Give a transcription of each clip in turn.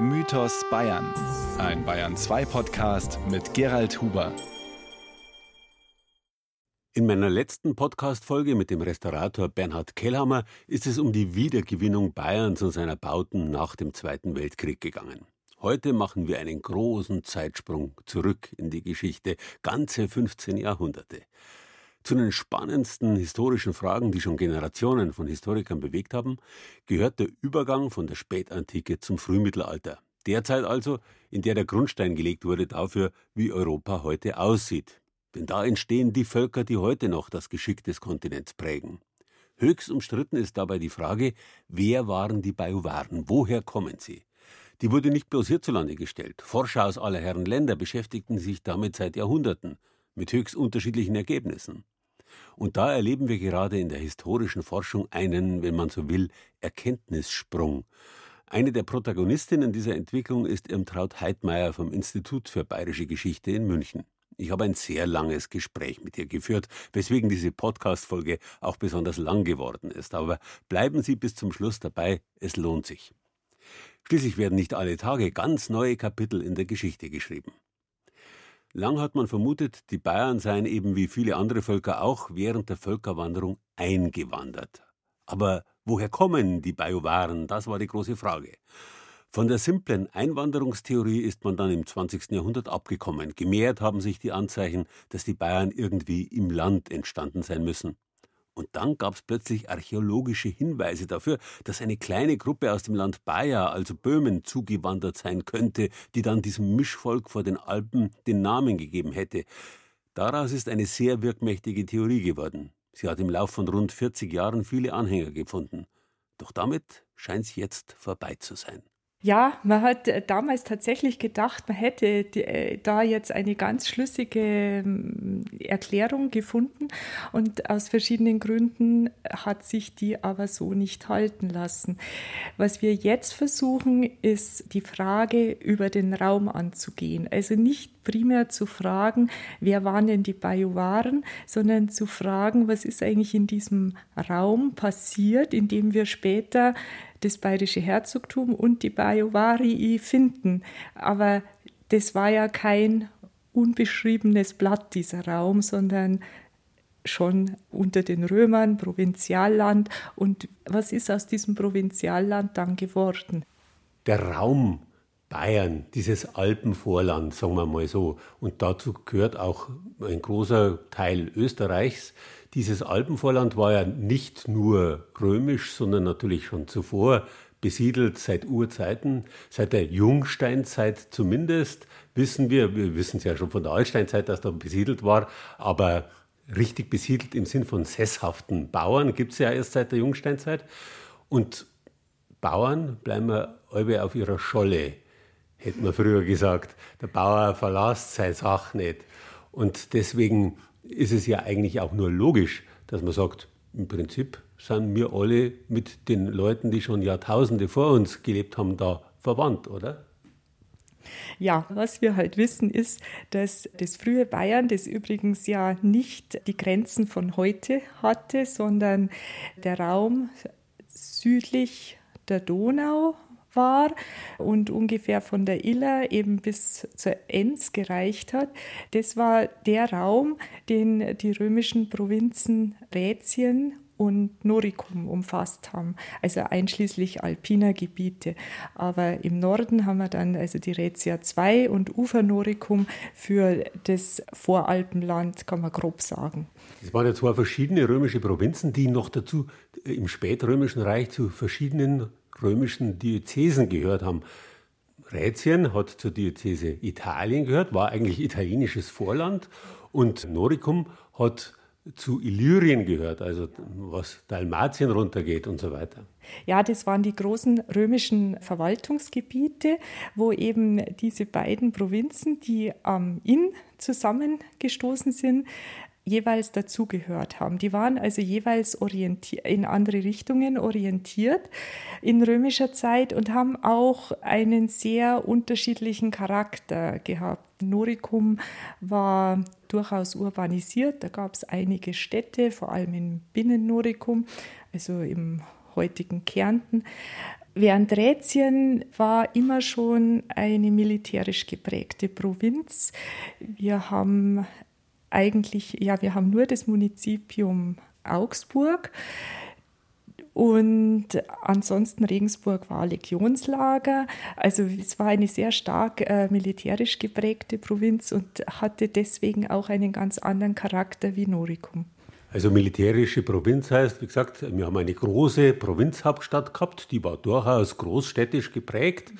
Mythos Bayern. Ein Bayern 2 Podcast mit Gerald Huber. In meiner letzten Podcast-Folge mit dem Restaurator Bernhard Kellhammer ist es um die Wiedergewinnung Bayerns und seiner Bauten nach dem Zweiten Weltkrieg gegangen. Heute machen wir einen großen Zeitsprung zurück in die Geschichte, ganze 15 Jahrhunderte. Zu den spannendsten historischen Fragen, die schon Generationen von Historikern bewegt haben, gehört der Übergang von der Spätantike zum Frühmittelalter. Derzeit also, in der der Grundstein gelegt wurde dafür, wie Europa heute aussieht. Denn da entstehen die Völker, die heute noch das Geschick des Kontinents prägen. Höchst umstritten ist dabei die Frage, wer waren die Bajuwaren, woher kommen sie? Die wurde nicht bloß hierzulande gestellt. Forscher aus aller Herren Länder beschäftigten sich damit seit Jahrhunderten, mit höchst unterschiedlichen Ergebnissen. Und da erleben wir gerade in der historischen Forschung einen, wenn man so will, Erkenntnissprung. Eine der Protagonistinnen dieser Entwicklung ist Irmtraut Heidmeier vom Institut für Bayerische Geschichte in München. Ich habe ein sehr langes Gespräch mit ihr geführt, weswegen diese Podcast-Folge auch besonders lang geworden ist. Aber bleiben Sie bis zum Schluss dabei, es lohnt sich. Schließlich werden nicht alle Tage ganz neue Kapitel in der Geschichte geschrieben. Lang hat man vermutet, die Bayern seien eben wie viele andere Völker auch während der Völkerwanderung eingewandert. Aber woher kommen die Bajuwaren? Das war die große Frage. Von der simplen Einwanderungstheorie ist man dann im 20. Jahrhundert abgekommen. Gemehrt haben sich die Anzeichen, dass die Bayern irgendwie im Land entstanden sein müssen. Und dann gab es plötzlich archäologische Hinweise dafür, dass eine kleine Gruppe aus dem Land Bayer, also Böhmen, zugewandert sein könnte, die dann diesem Mischvolk vor den Alpen den Namen gegeben hätte. Daraus ist eine sehr wirkmächtige Theorie geworden. Sie hat im Lauf von rund 40 Jahren viele Anhänger gefunden. Doch damit scheint es jetzt vorbei zu sein. Ja, man hat äh, damals tatsächlich gedacht, man hätte äh, da jetzt eine ganz schlüssige ähm, Erklärung gefunden und aus verschiedenen Gründen hat sich die aber so nicht halten lassen. Was wir jetzt versuchen, ist die Frage über den Raum anzugehen. Also nicht primär zu fragen, wer waren denn die Bajuwaren, sondern zu fragen, was ist eigentlich in diesem Raum passiert, in dem wir später das bayerische Herzogtum und die Bajuwarii finden. Aber das war ja kein unbeschriebenes Blatt, dieser Raum, sondern schon unter den Römern, Provinzialland. Und was ist aus diesem Provinzialland dann geworden? Der Raum Bayern, dieses Alpenvorland, sagen wir mal so. Und dazu gehört auch ein großer Teil Österreichs. Dieses Alpenvorland war ja nicht nur römisch, sondern natürlich schon zuvor besiedelt seit Urzeiten, seit der Jungsteinzeit zumindest, wissen wir, wir wissen es ja schon von der Altsteinzeit, dass da besiedelt war, aber richtig besiedelt im Sinn von sesshaften Bauern gibt es ja erst seit der Jungsteinzeit. Und Bauern bleiben wir auf ihrer Scholle, hätte man früher gesagt. Der Bauer verlässt seine Sache nicht. Und deswegen ist es ja eigentlich auch nur logisch, dass man sagt, im Prinzip sind wir alle mit den Leuten, die schon Jahrtausende vor uns gelebt haben, da verwandt, oder? Ja, was wir halt wissen ist, dass das frühe Bayern, das übrigens ja nicht die Grenzen von heute hatte, sondern der Raum südlich der Donau war und ungefähr von der Iller eben bis zur Enns gereicht hat. Das war der Raum, den die römischen Provinzen Rätien und Noricum umfasst haben, also einschließlich alpiner Gebiete. Aber im Norden haben wir dann also die Rätia 2 und Ufer Noricum für das Voralpenland, kann man grob sagen. Es waren ja zwei verschiedene römische Provinzen, die noch dazu im spätrömischen Reich zu verschiedenen römischen Diözesen gehört haben. Rätien hat zur Diözese Italien gehört, war eigentlich italienisches Vorland und Noricum hat zu Illyrien gehört, also was Dalmatien runtergeht und so weiter. Ja, das waren die großen römischen Verwaltungsgebiete, wo eben diese beiden Provinzen, die am Inn zusammengestoßen sind, jeweils dazugehört haben. Die waren also jeweils in andere Richtungen orientiert in römischer Zeit und haben auch einen sehr unterschiedlichen Charakter gehabt. Noricum war durchaus urbanisiert, da gab es einige Städte, vor allem in Binnen-Noricum, also im heutigen Kärnten. Während Rätien war immer schon eine militärisch geprägte Provinz. Wir haben eigentlich, ja, wir haben nur das Municipium Augsburg. Und ansonsten Regensburg war Legionslager. Also es war eine sehr stark äh, militärisch geprägte Provinz und hatte deswegen auch einen ganz anderen Charakter wie Noricum. Also militärische Provinz heißt, wie gesagt, wir haben eine große Provinzhauptstadt gehabt, die war durchaus großstädtisch geprägt.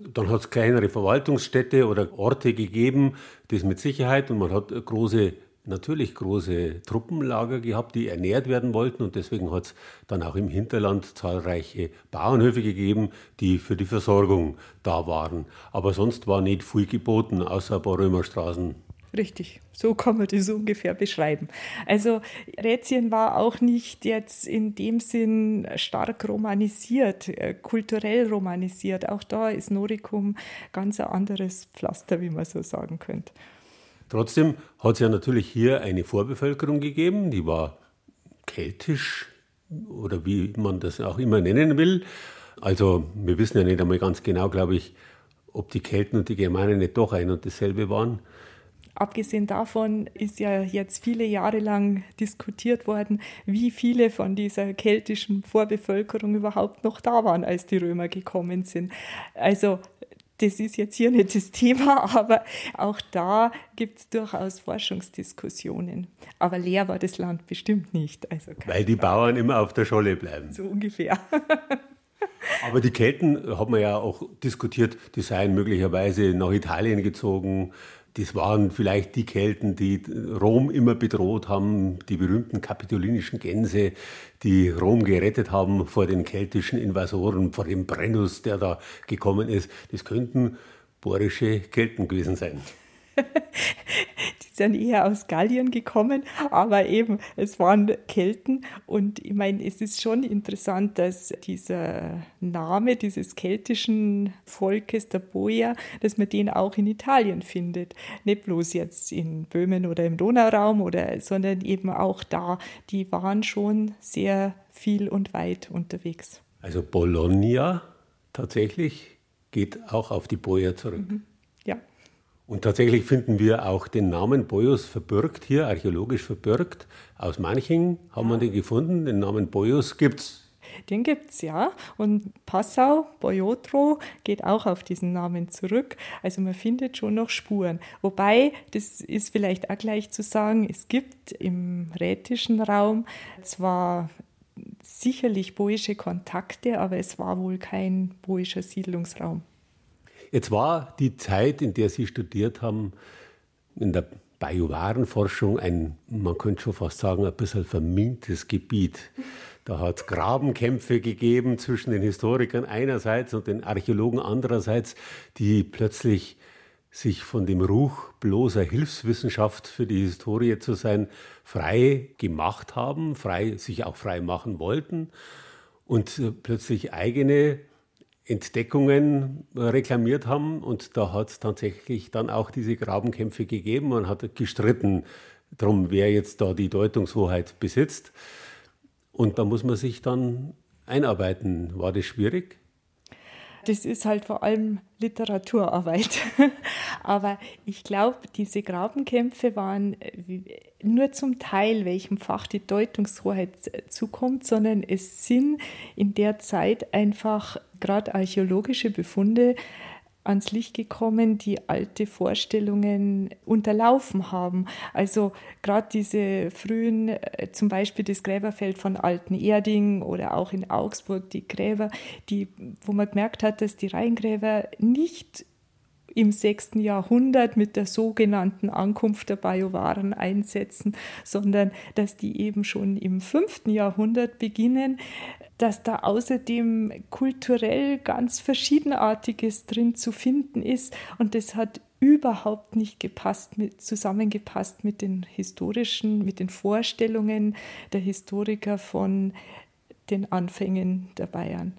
Dann hat es kleinere Verwaltungsstädte oder Orte gegeben, das mit Sicherheit, und man hat große natürlich große Truppenlager gehabt, die ernährt werden wollten und deswegen hat es dann auch im Hinterland zahlreiche Bauernhöfe gegeben, die für die Versorgung da waren. Aber sonst war nicht viel geboten, außer ein paar Römerstraßen. Richtig, so kann man das ungefähr beschreiben. Also Rätien war auch nicht jetzt in dem Sinn stark romanisiert, äh, kulturell romanisiert. Auch da ist Noricum ganz ein anderes Pflaster, wie man so sagen könnte. Trotzdem hat es ja natürlich hier eine Vorbevölkerung gegeben, die war keltisch oder wie man das auch immer nennen will. Also wir wissen ja nicht einmal ganz genau, glaube ich, ob die Kelten und die Germanen nicht doch ein und dasselbe waren. Abgesehen davon ist ja jetzt viele Jahre lang diskutiert worden, wie viele von dieser keltischen Vorbevölkerung überhaupt noch da waren, als die Römer gekommen sind. Also das ist jetzt hier nicht das Thema, aber auch da gibt es durchaus Forschungsdiskussionen. Aber leer war das Land bestimmt nicht. Also Weil die Bauern immer auf der Scholle bleiben. So ungefähr. aber die Kelten hat man ja auch diskutiert, die seien möglicherweise nach Italien gezogen, das waren vielleicht die Kelten, die Rom immer bedroht haben, die berühmten kapitolinischen Gänse, die Rom gerettet haben vor den keltischen Invasoren, vor dem Brennus, der da gekommen ist. Das könnten bohrische Kelten gewesen sein. die sind eher aus Gallien gekommen, aber eben, es waren Kelten. Und ich meine, es ist schon interessant, dass dieser Name dieses keltischen Volkes, der Boia, dass man den auch in Italien findet. Nicht bloß jetzt in Böhmen oder im Donauraum, oder, sondern eben auch da. Die waren schon sehr viel und weit unterwegs. Also Bologna tatsächlich geht auch auf die Boia zurück. Mhm. Und tatsächlich finden wir auch den Namen Boyus verbürgt hier, archäologisch verbürgt. Aus Manching haben wir den gefunden. Den Namen Boyus gibt es. Den gibt es, ja. Und Passau, Boyotro, geht auch auf diesen Namen zurück. Also man findet schon noch Spuren. Wobei, das ist vielleicht auch gleich zu sagen, es gibt im rätischen Raum zwar sicherlich boische Kontakte, aber es war wohl kein boischer Siedlungsraum. Jetzt war die Zeit, in der Sie studiert haben, in der Bajuwarenforschung ein, man könnte schon fast sagen, ein bisschen vermintes Gebiet. Da hat es Grabenkämpfe gegeben zwischen den Historikern einerseits und den Archäologen andererseits, die plötzlich sich von dem Ruch bloßer Hilfswissenschaft für die Historie zu sein frei gemacht haben, frei, sich auch frei machen wollten und plötzlich eigene Entdeckungen äh, reklamiert haben. Und da hat es tatsächlich dann auch diese Grabenkämpfe gegeben. Man hat gestritten darum, wer jetzt da die Deutungshoheit besitzt. Und da muss man sich dann einarbeiten. War das schwierig? Das ist halt vor allem Literaturarbeit. Aber ich glaube, diese Grabenkämpfe waren äh, nur zum Teil, welchem Fach die Deutungshoheit zukommt, sondern es sind in der Zeit einfach gerade archäologische Befunde ans Licht gekommen, die alte Vorstellungen unterlaufen haben. Also gerade diese frühen, äh, zum Beispiel das Gräberfeld von Alten Erding oder auch in Augsburg die Gräber, die, wo man gemerkt hat, dass die Rheingräber nicht im 6. Jahrhundert mit der sogenannten Ankunft der Bajuwaren einsetzen, sondern dass die eben schon im 5. Jahrhundert beginnen, dass da außerdem kulturell ganz Verschiedenartiges drin zu finden ist. Und das hat überhaupt nicht gepasst, mit, zusammengepasst mit den historischen, mit den Vorstellungen der Historiker von den Anfängen der Bayern.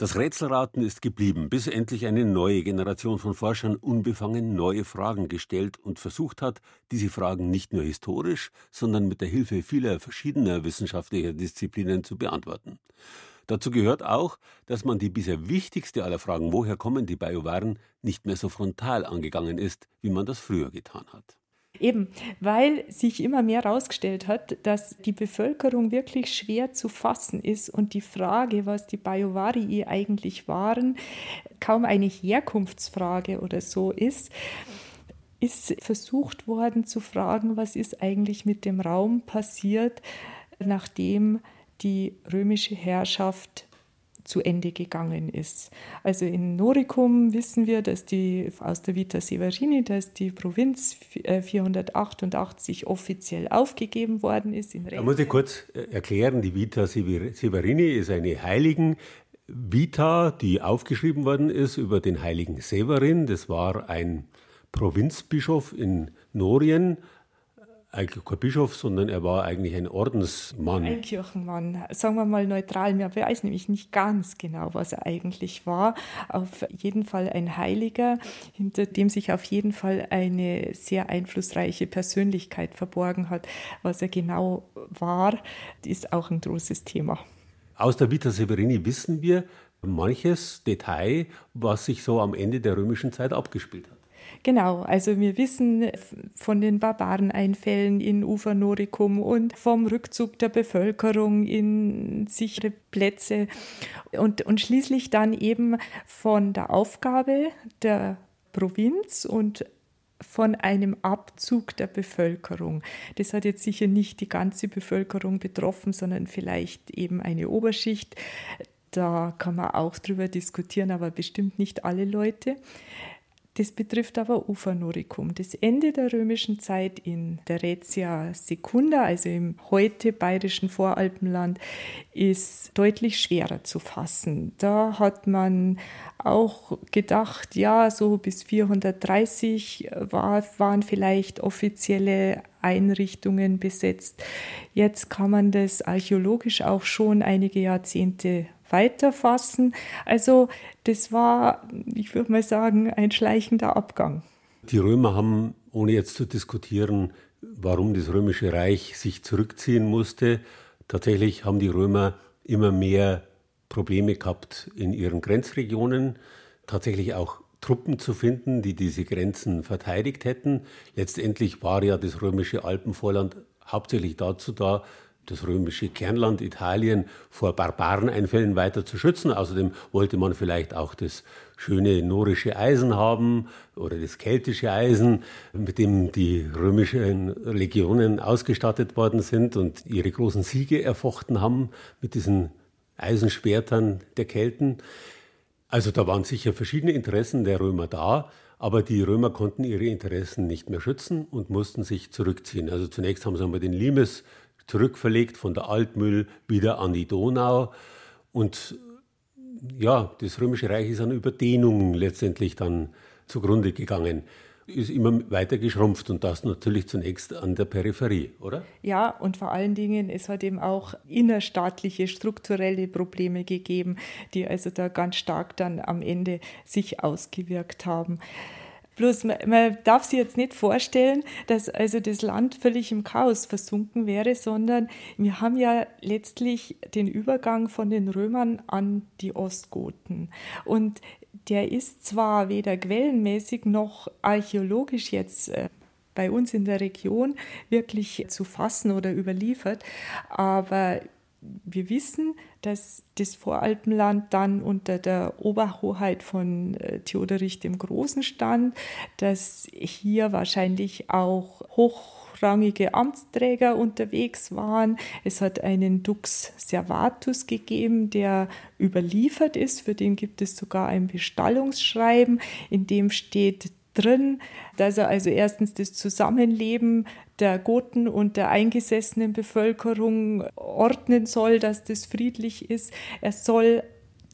Das Rätselraten ist geblieben, bis endlich eine neue Generation von Forschern unbefangen neue Fragen gestellt und versucht hat, diese Fragen nicht nur historisch, sondern mit der Hilfe vieler verschiedener wissenschaftlicher Disziplinen zu beantworten. Dazu gehört auch, dass man die bisher wichtigste aller Fragen, woher kommen die Bajuwaren, nicht mehr so frontal angegangen ist, wie man das früher getan hat. Eben, weil sich immer mehr herausgestellt hat, dass die Bevölkerung wirklich schwer zu fassen ist und die Frage, was die Bajovari eigentlich waren, kaum eine Herkunftsfrage oder so ist, ist versucht worden zu fragen, was ist eigentlich mit dem Raum passiert, nachdem die römische Herrschaft zu Ende gegangen ist. Also in Noricum wissen wir, dass die aus der Vita Severini, dass die Provinz 488 äh, offiziell aufgegeben worden ist. da muss ich kurz äh, erklären, die Vita Severini ist eine Heiligen Vita, die aufgeschrieben worden ist über den heiligen Severin. Das war ein Provinzbischof in Norien, eigentlich kein Bischof, sondern er war eigentlich ein Ordensmann. Ein Kirchenmann, sagen wir mal neutral. Man weiß nämlich nicht ganz genau, was er eigentlich war. Auf jeden Fall ein Heiliger, hinter dem sich auf jeden Fall eine sehr einflussreiche Persönlichkeit verborgen hat. Was er genau war, ist auch ein großes Thema. Aus der Vita Severini wissen wir manches Detail, was sich so am Ende der römischen Zeit abgespielt hat. Genau, also wir wissen von den Barbareneinfällen in Ufer Noricum und vom Rückzug der Bevölkerung in sichere Plätze und, und schließlich dann eben von der Aufgabe der Provinz und von einem Abzug der Bevölkerung. Das hat jetzt sicher nicht die ganze Bevölkerung betroffen, sondern vielleicht eben eine Oberschicht. Da kann man auch drüber diskutieren, aber bestimmt nicht alle Leute. Das betrifft aber Ufernoricum. Das Ende der römischen Zeit in der Retia Secunda, also im heute bayerischen Voralpenland, ist deutlich schwerer zu fassen. Da hat man auch gedacht, ja, so bis 430 war, waren vielleicht offizielle Einrichtungen besetzt. Jetzt kann man das archäologisch auch schon einige Jahrzehnte weiterfassen. Also das war, ich würde mal sagen, ein schleichender Abgang. Die Römer haben, ohne jetzt zu diskutieren, warum das römische Reich sich zurückziehen musste, tatsächlich haben die Römer immer mehr Probleme gehabt in ihren Grenzregionen, tatsächlich auch Truppen zu finden, die diese Grenzen verteidigt hätten. Letztendlich war ja das römische Alpenvorland hauptsächlich dazu da, das römische Kernland Italien vor Barbareneinfällen weiter zu schützen. Außerdem wollte man vielleicht auch das schöne norische Eisen haben oder das keltische Eisen, mit dem die römischen Legionen ausgestattet worden sind und ihre großen Siege erfochten haben mit diesen Eisenschwertern der Kelten. Also da waren sicher verschiedene Interessen der Römer da, aber die Römer konnten ihre Interessen nicht mehr schützen und mussten sich zurückziehen. Also zunächst haben sie einmal den Limes zurückverlegt von der Altmühl wieder an die Donau. Und ja, das Römische Reich ist an Überdehnung letztendlich dann zugrunde gegangen ist immer weiter geschrumpft und das natürlich zunächst an der Peripherie, oder? Ja, und vor allen Dingen, es hat eben auch innerstaatliche strukturelle Probleme gegeben, die also da ganz stark dann am Ende sich ausgewirkt haben. Bloß man, man, darf sich jetzt nicht vorstellen, dass also das Land völlig im Chaos versunken wäre, sondern wir haben ja letztlich den Übergang von den Römern an die Ostgoten. Und der ist zwar weder quellenmäßig noch archäologisch jetzt äh, bei uns in der Region wirklich zu fassen oder überliefert, aber wir wissen, dass das Voralpenland dann unter der Oberhoheit von äh, Theoderich dem Großen stand, dass hier wahrscheinlich auch hochrangige Amtsträger unterwegs waren. Es hat einen Dux Servatus gegeben, der überliefert ist. Für den gibt es sogar ein Bestallungsschreiben, in dem steht drin, dass er also erstens das Zusammenleben der Goten und der eingesessenen Bevölkerung ordnen soll, dass das friedlich ist. Er soll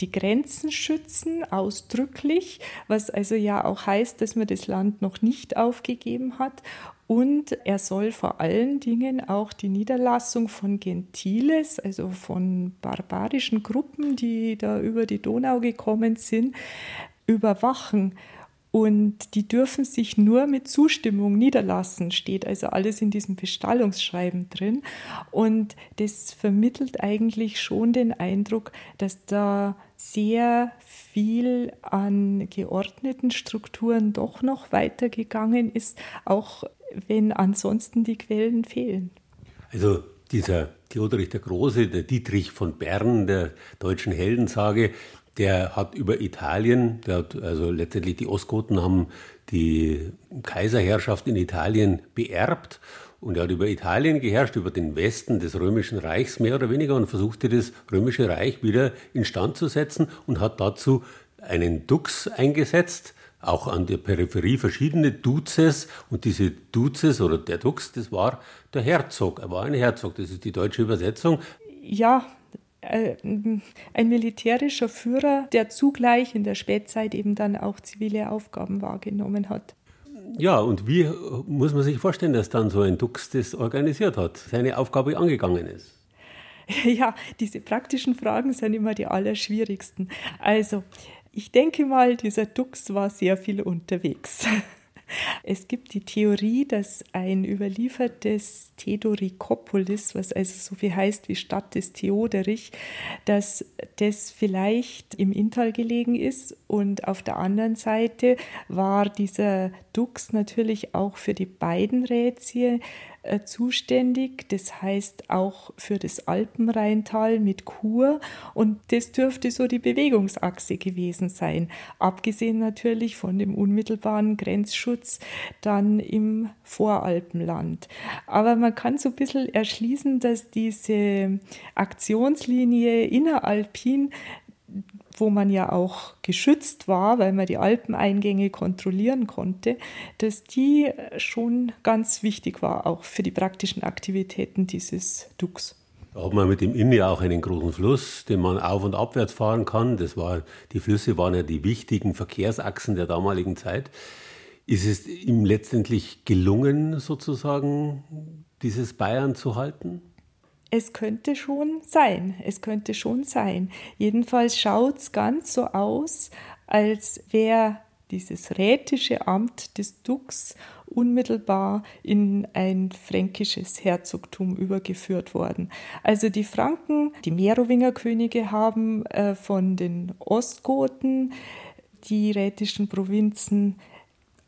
die Grenzen schützen, ausdrücklich, was also ja auch heißt, dass man das Land noch nicht aufgegeben hat. Und er soll vor allen Dingen auch die Niederlassung von Gentiles, also von barbarischen Gruppen, die da über die Donau gekommen sind, überwachen und die dürfen sich nur mit Zustimmung niederlassen, steht also alles in diesem Bestallungsschreiben drin. Und das vermittelt eigentlich schon den Eindruck, dass da sehr viel an geordneten Strukturen doch noch weitergegangen ist, auch wenn ansonsten die Quellen fehlen. Also dieser Theodorich der Große, der Dietrich von Bern, der deutschen Heldensage, der hat über Italien, der hat also letztendlich die Ostgoten haben die Kaiserherrschaft in Italien beerbt und er hat über Italien geherrscht, über den Westen des Römischen Reichs mehr oder weniger und versuchte das Römische Reich wieder instand zu setzen und hat dazu einen Dux eingesetzt, auch an der Peripherie verschiedene Duzes und diese Duzes oder der Dux, das war der Herzog. Er war ein Herzog, das ist die deutsche Übersetzung. Ja, äh, ein militärischer Führer, der zugleich in der Spätzeit eben dann auch zivile Aufgaben wahrgenommen hat. Ja, und wie muss man sich vorstellen, dass dann so ein Dux das organisiert hat, seine Aufgabe angegangen ist? Ja, diese praktischen Fragen sind immer die allerschwierigsten. Also, ich denke mal, dieser Dux war sehr viel unterwegs. Es gibt die Theorie, dass ein überliefertes Theodorikopolis, was also so viel heißt wie Stadt des Theoderich, dass das vielleicht im Inntal gelegen ist. Und auf der anderen Seite war dieser Dux natürlich auch für die beiden Rätien äh, zuständig, das heißt auch für das Alpenrheintal mit Chur. Und das dürfte so die Bewegungsachse gewesen sein, abgesehen natürlich von dem unmittelbaren Grenzschutz dann im Voralpenland. Aber man kann so ein bisschen erschließen, dass diese Aktionslinie inneralpin wo man ja auch geschützt war, weil man die Alpeneingänge kontrollieren konnte, dass die schon ganz wichtig war, auch für die praktischen Aktivitäten dieses Dux. Da hat man mit dem Inn ja auch einen großen Fluss, den man auf- und abwärts fahren kann. Das war, die Flüsse waren ja die wichtigen Verkehrsachsen der damaligen Zeit. Ist es ihm letztendlich gelungen, sozusagen dieses Bayern zu halten? Es könnte schon sein, es könnte schon sein. Jedenfalls schaut es ganz so aus, als wäre dieses rätische Amt des Dux unmittelbar in ein fränkisches Herzogtum übergeführt worden. Also die Franken, die Merowingerkönige haben äh, von den Ostgoten die rätischen Provinzen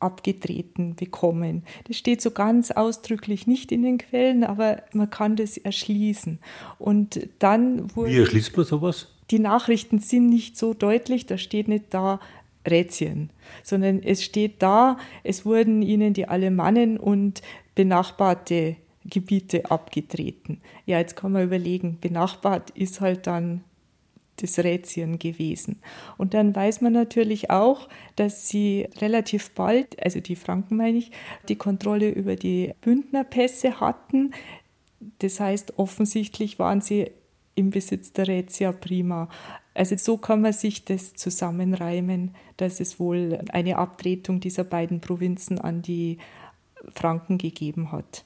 abgetreten bekommen. Das steht so ganz ausdrücklich nicht in den Quellen, aber man kann das erschließen. Und dann wurde. Wie erschließt man sowas? Die Nachrichten sind nicht so deutlich, da steht nicht da Rätien, sondern es steht da, es wurden ihnen die Alemannen und benachbarte Gebiete abgetreten. Ja, jetzt kann man überlegen, benachbart ist halt dann des Rätien gewesen. Und dann weiß man natürlich auch, dass sie relativ bald, also die Franken meine ich, die Kontrolle über die Bündnerpässe hatten. Das heißt, offensichtlich waren sie im Besitz der Rätia prima. Also so kann man sich das zusammenreimen, dass es wohl eine Abtretung dieser beiden Provinzen an die Franken gegeben hat.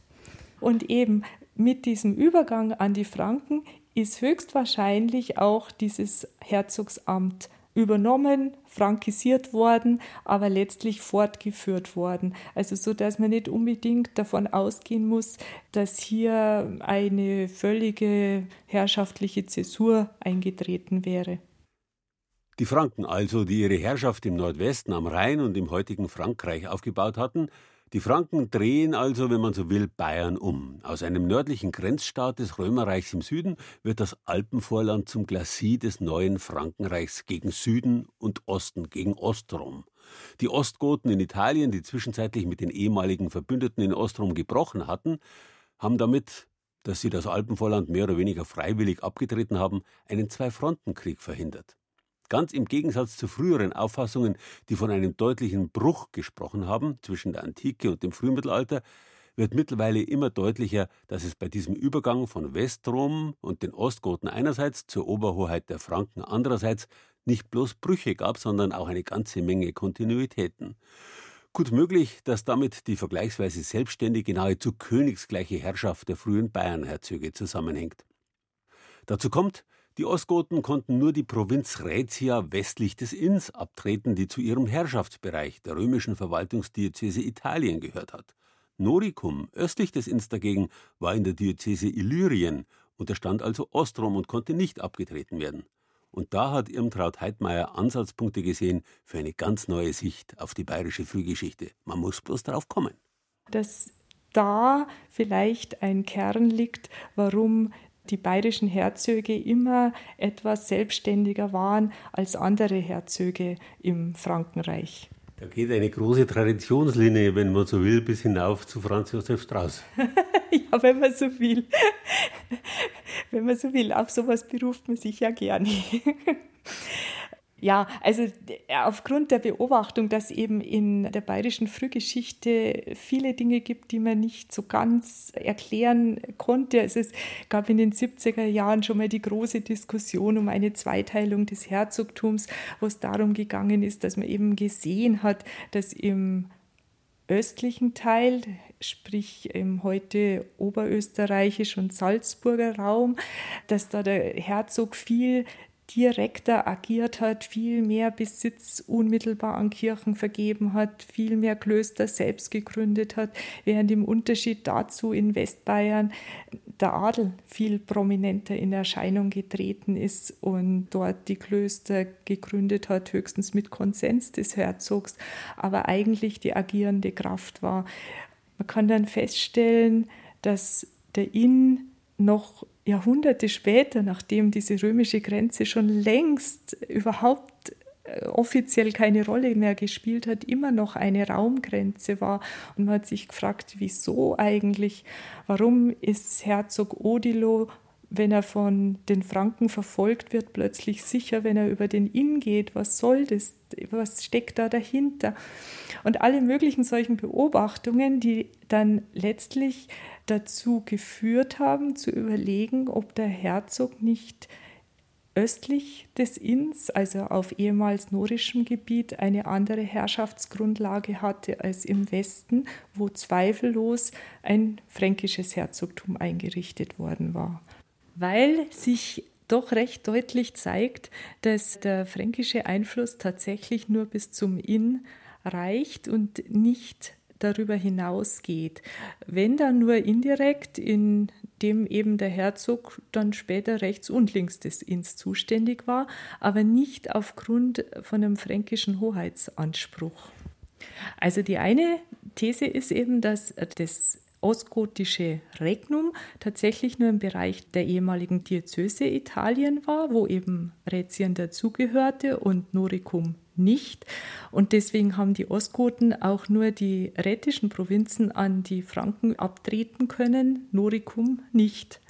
Und eben mit diesem Übergang an die Franken ist höchstwahrscheinlich auch dieses Herzogsamt übernommen, frankisiert worden, aber letztlich fortgeführt worden. Also so, dass man nicht unbedingt davon ausgehen muss, dass hier eine völlige herrschaftliche Zäsur eingetreten wäre. Die Franken also, die ihre Herrschaft im Nordwesten am Rhein und im heutigen Frankreich aufgebaut hatten, die Franken drehen also, wenn man so will, Bayern um. Aus einem nördlichen Grenzstaat des Römerreichs im Süden wird das Alpenvorland zum Glacis des neuen Frankenreichs gegen Süden und Osten, gegen Ostrom. Die Ostgoten in Italien, die zwischenzeitlich mit den ehemaligen Verbündeten in Ostrom gebrochen hatten, haben damit, dass sie das Alpenvorland mehr oder weniger freiwillig abgetreten haben, einen Zwei-Fronten-Krieg verhindert. Ganz im Gegensatz zu früheren Auffassungen, die von einem deutlichen Bruch gesprochen haben zwischen der Antike und dem Frühmittelalter, wird mittlerweile immer deutlicher, dass es bei diesem Übergang von Westrom und den Ostgoten einerseits zur Oberhoheit der Franken andererseits nicht bloß Brüche gab, sondern auch eine ganze Menge Kontinuitäten. Gut möglich, dass damit die vergleichsweise selbstständige, nahezu königsgleiche Herrschaft der frühen Bayernherzöge zusammenhängt. Dazu kommt, Die Ostgoten konnten nur die Provinz Raetia westlich des Inns abtreten, die zu ihrem Herrschaftsbereich der römischen Verwaltungsdiözese Italien gehört hat. Noricum, östlich des Inns dagegen, war in der Diözese Illyrien, unterstand also Ostrom und konnte nicht abgetreten werden. Und da hat Irmtraut Heidmeier Ansatzpunkte gesehen für eine ganz neue Sicht auf die bayerische Frühgeschichte. Man muss bloß darauf kommen. Dass da vielleicht ein Kern liegt, warum die bayerischen Herzöge immer etwas selbstständiger waren als andere Herzöge im Frankenreich. Da geht eine große Traditionslinie, wenn man so will, bis hinauf zu Franz Josef Strauß. ja, wenn man so will. wenn man so will, auf sowas beruft man sich ja gerne. Ja, also aufgrund der Beobachtung, dass eben in der bayerischen Frühgeschichte viele Dinge gibt, die man nicht so ganz erklären konnte. Also es gab in den 70er Jahren schon mal die große Diskussion um eine Zweiteilung des Herzogtums, wo es darum gegangen ist, dass man eben gesehen hat, dass im östlichen Teil, sprich im heute oberösterreichisch und Salzburger Raum, dass da der Herzog viel direkter agiert hat, viel mehr Besitz unmittelbar an Kirchen vergeben hat, viel mehr Klöster selbst gegründet hat, während im Unterschied dazu in Westbayern der Adel viel prominenter in Erscheinung getreten ist und dort die Klöster gegründet hat, höchstens mit Konsens des Herzogs, aber eigentlich die agierende Kraft war. Man kann dann feststellen, dass der Inn noch Jahrhunderte später, nachdem diese römische Grenze schon längst überhaupt äh, offiziell keine Rolle mehr gespielt hat, immer noch eine Raumgrenze war. Und man hat sich gefragt, wieso eigentlich? Warum ist Herzog Odilo, wenn er von den Franken verfolgt wird, plötzlich sicher, wenn er über den Inn geht? Was soll das? Was steckt da dahinter? Und alle möglichen solchen Beobachtungen, die dann letztlich dazu geführt haben, zu überlegen, ob der Herzog nicht östlich des Inns, also auf ehemals norischem Gebiet, eine andere Herrschaftsgrundlage hatte als im Westen, wo zweifellos ein fränkisches Herzogtum eingerichtet worden war. Weil sich doch recht deutlich zeigt, dass der fränkische Einfluss tatsächlich nur bis zum Inn reicht und nicht darüber hinausgeht. Wenn dann nur indirekt, indem eben der Herzog dann später rechts und links des Inns zuständig war, aber nicht aufgrund von einem fränkischen Hoheitsanspruch. Also die eine These ist eben, dass das ostgotische Regnum tatsächlich nur im Bereich der ehemaligen Diözese Italien war, wo eben Rätien dazugehörte und Noricum nicht. Und deswegen haben die Ostgoten auch nur die rätischen Provinzen an die Franken abtreten können, Noricum nicht.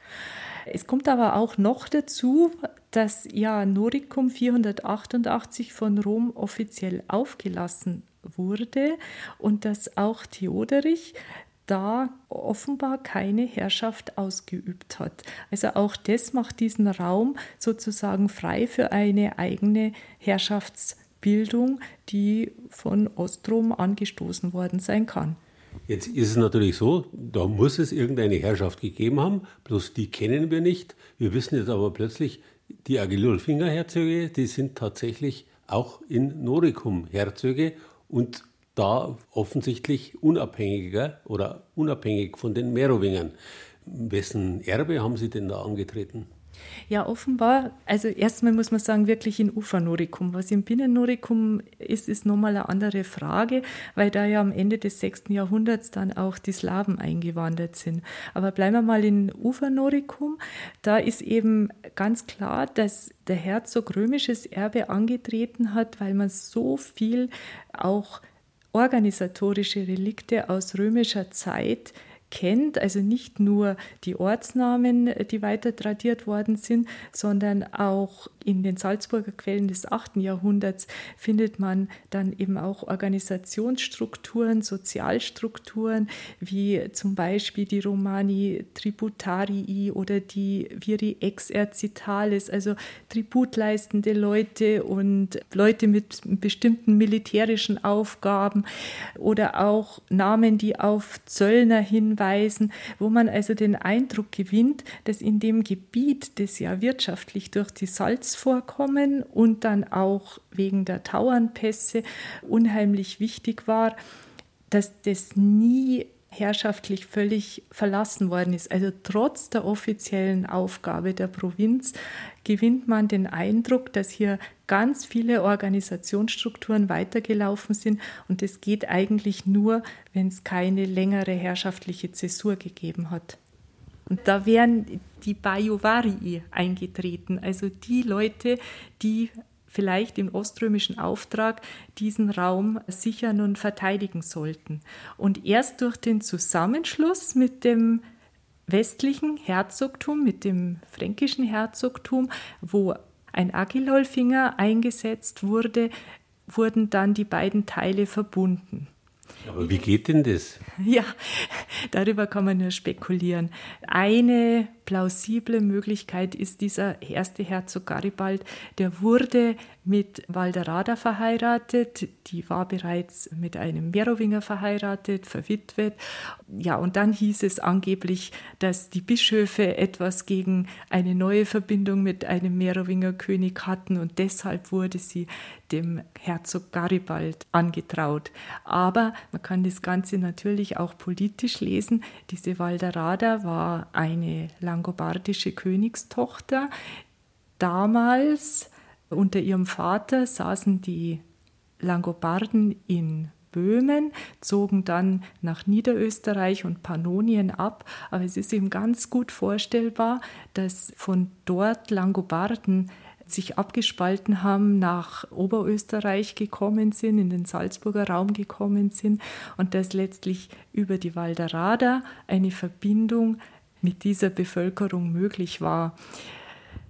Es kommt aber auch noch dazu, dass ja Noricum 488 von Rom offiziell aufgelassen wurde und dass auch Theoderich da offenbar keine Herrschaft ausgeübt hat. Also auch das macht diesen Raum sozusagen frei für eine eigene Herrschafts- Bildung, die von Ostrom angestoßen worden sein kann. Jetzt ist es natürlich so, da muss es irgendeine Herrschaft gegeben haben, bloß die kennen wir nicht. Wir wissen jetzt aber plötzlich, die Agilolfinger-Herzöge, die sind tatsächlich auch in Noricum Herzöge und da offensichtlich unabhängiger oder unabhängig von den Merowingern. Wessen Erbe haben Sie denn da angetreten? Ja, offenbar, also erstmal muss man sagen, wirklich in Ufernorikum. Was im Binnennorikum ist, ist nochmal eine andere Frage, weil da ja am Ende des 6. Jahrhunderts dann auch die Slawen eingewandert sind. Aber bleiben wir mal in Ufernorikum. Da ist eben ganz klar, dass der Herzog römisches Erbe angetreten hat, weil man so viel auch organisatorische Relikte aus römischer Zeit kennt, also nicht nur die Ortsnamen, die weiter tradiert worden sind, sondern auch in den Salzburger Quellen des 8. Jahrhunderts findet man dann eben auch Organisationsstrukturen, Sozialstrukturen, wie zum Beispiel die Romani Tributarii oder die Viri Exercitalis, also tributleistende Leute und Leute mit bestimmten militärischen Aufgaben oder auch Namen, die auf Zöllner hinweisen hinweisen, wo man also den Eindruck gewinnt, dass in dem Gebiet, das ja wirtschaftlich durch die Salzvorkommen und dann auch wegen der Tauernpässe unheimlich wichtig war, dass das nie herrschaftlich völlig verlassen worden ist. Also trotz der offiziellen Aufgabe der Provinz gewinnt man den Eindruck, dass hier ganz viele Organisationsstrukturen weitergelaufen sind und es geht eigentlich nur, wenn es keine längere herrschaftliche Zäsur gegeben hat. Und da wären die Bajuvarii eingetreten, also die Leute, die vielleicht im oströmischen Auftrag diesen Raum sichern und verteidigen sollten. Und erst durch den Zusammenschluss mit dem westlichen Herzogtum, mit dem fränkischen Herzogtum, wo ein Agilolfinger eingesetzt wurde, wurden dann die beiden Teile verbunden. Aber wie geht denn das? Ja, darüber kann man nur spekulieren. Eine plausible Möglichkeit ist dieser erste Herzog Garibald, der wurde mit Valderada verheiratet, die war bereits mit einem Merowinger verheiratet, verwitwet. Ja, und dann hieß es angeblich, dass die Bischöfe etwas gegen eine neue Verbindung mit einem Merowinger König hatten und deshalb wurde sie dem Herzog Garibald angetraut. Aber man kann das Ganze natürlich auch politisch lesen. Diese Valderada war eine langobardische Königstochter. Damals unter ihrem Vater saßen die Langobarden in Böhmen, zogen dann nach Niederösterreich und Pannonien ab. Aber es ist eben ganz gut vorstellbar, dass von dort Langobarden sich abgespalten haben, nach Oberösterreich gekommen sind, in den Salzburger Raum gekommen sind und dass letztlich über die Walderada eine Verbindung mit dieser Bevölkerung möglich war.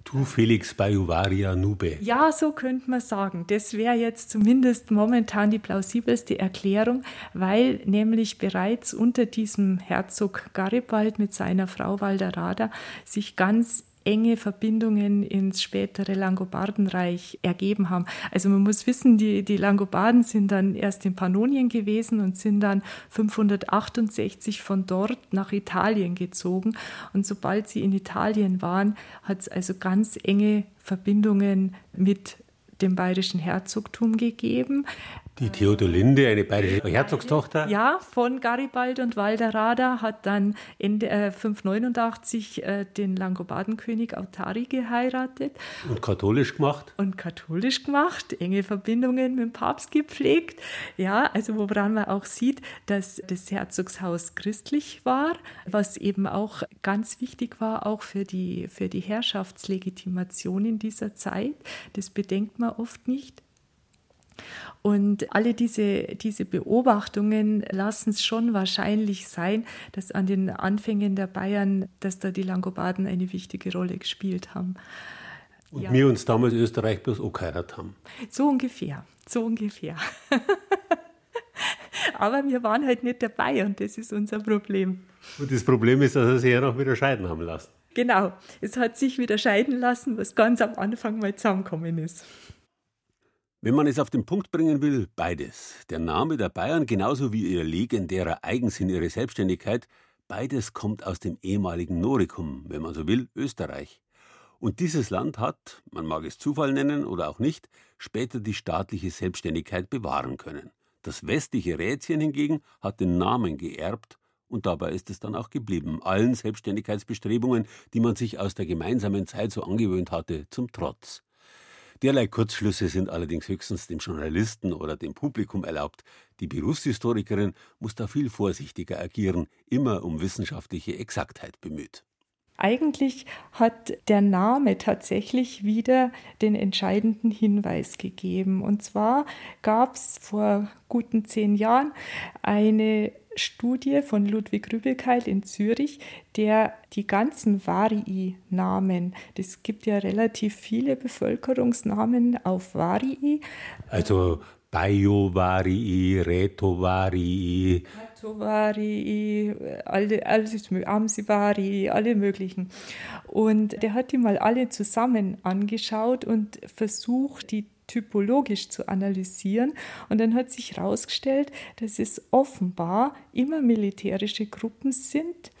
Tu Felix Bayuvaria Nube. Ja, so könnte man sagen. Das wäre jetzt zumindest momentan die plausibelste Erklärung, weil nämlich bereits unter diesem Herzog Garibald mit seiner Frau Valderada sich ganz enge Verbindungen ins spätere Langobardenreich ergeben haben. Also man muss wissen, die, die Langobarden sind dann erst in Pannonien gewesen und sind dann 568 von dort nach Italien gezogen. Und sobald sie in Italien waren, hat es also ganz enge Verbindungen mit dem bayerischen Herzogtum gegeben. Die Theodolinde, eine bayerische Herzogstochter? Ja, von Garibald und Valderrada hat dann Ende äh, 589 äh, den Langobardenkönig Autari geheiratet. Und katholisch gemacht? Und katholisch gemacht, enge Verbindungen mit dem Papst gepflegt. Ja, also woran man auch sieht, dass das Herzogshaus christlich war, was eben auch ganz wichtig war, auch für die, für die Herrschaftslegitimation in dieser Zeit. Das bedenkt man oft nicht. Und alle diese, diese Beobachtungen lassen es schon wahrscheinlich sein, dass an den Anfängen der Bayern, dass da die Langobarden eine wichtige Rolle gespielt haben. Und ja. wir uns damals Österreich bloß auch geheiratet haben. So ungefähr, so ungefähr. Aber wir waren halt nicht dabei und das ist unser Problem. Und das Problem ist, dass sie sich ja noch wieder scheiden haben lassen. Genau, es hat sich wieder scheiden lassen, was ganz am Anfang mal zusammengekommen ist. Wenn man es auf den Punkt bringen will, beides. Der Name der Bayern genauso wie ihr legendärer Eigensinn, ihre Selbstständigkeit, beides kommt aus dem ehemaligen Noricum, wenn man so will, Österreich. Und dieses Land hat, man mag es Zufall nennen oder auch nicht, später die staatliche Selbstständigkeit bewahren können. Das westliche Rätien hingegen hat den Namen geerbt und dabei ist es dann auch geblieben, allen Selbstständigkeitsbestrebungen, die man sich aus der gemeinsamen Zeit so angewöhnt hatte, zum Trotz. Derlei Kurzschlüsse sind allerdings höchstens dem Journalisten oder dem Publikum erlaubt. Die Berufshistorikerin muss da viel vorsichtiger agieren, immer um wissenschaftliche Exaktheit bemüht. Eigentlich hat der Name tatsächlich wieder den entscheidenden Hinweis gegeben. Und zwar gab es vor guten zehn Jahren eine Studie von Ludwig Rübekeil in Zürich, der die ganzen Varii-Namen, das gibt ja relativ viele Bevölkerungsnamen auf Varii. Also Bayo-Varii, Reto-Varii. Reto-Varii, alle, alles, Amsi-Varii, alle möglichen. Und der hat die mal alle zusammen angeschaut und versucht, die typologisch zu analysieren. Und dann hat sich herausgestellt, dass es offenbar immer militärische Gruppen sind,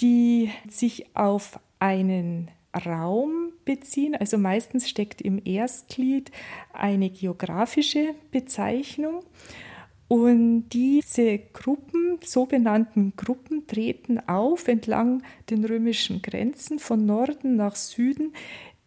die sich auf einen Raum beziehen. Also meistens steckt im Erstglied eine geografische Bezeichnung. Und diese Gruppen, so benannten Gruppen, treten auf entlang den römischen Grenzen von Norden nach Süden,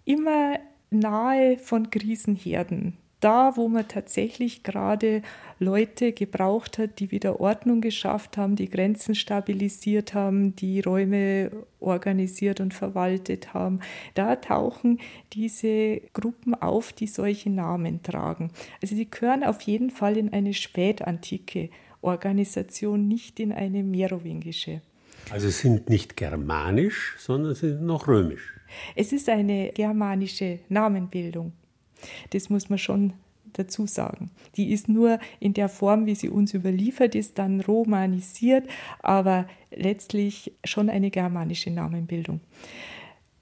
immer nahe von Krisenherden da, wo man tatsächlich gerade Leute gebraucht hat, die wieder Ordnung geschafft haben, die Grenzen stabilisiert haben, die Räume organisiert und verwaltet haben, da tauchen diese Gruppen auf, die solche Namen tragen. Also sie gehören auf jeden Fall in eine spätantike Organisation, nicht in eine merowingische. Also sind nicht germanisch, sondern sind noch römisch. Es ist eine germanische Namenbildung. Das muss man schon dazu sagen. Die ist nur in der Form, wie sie uns überliefert ist, dann romanisiert, aber letztlich schon eine germanische Namenbildung.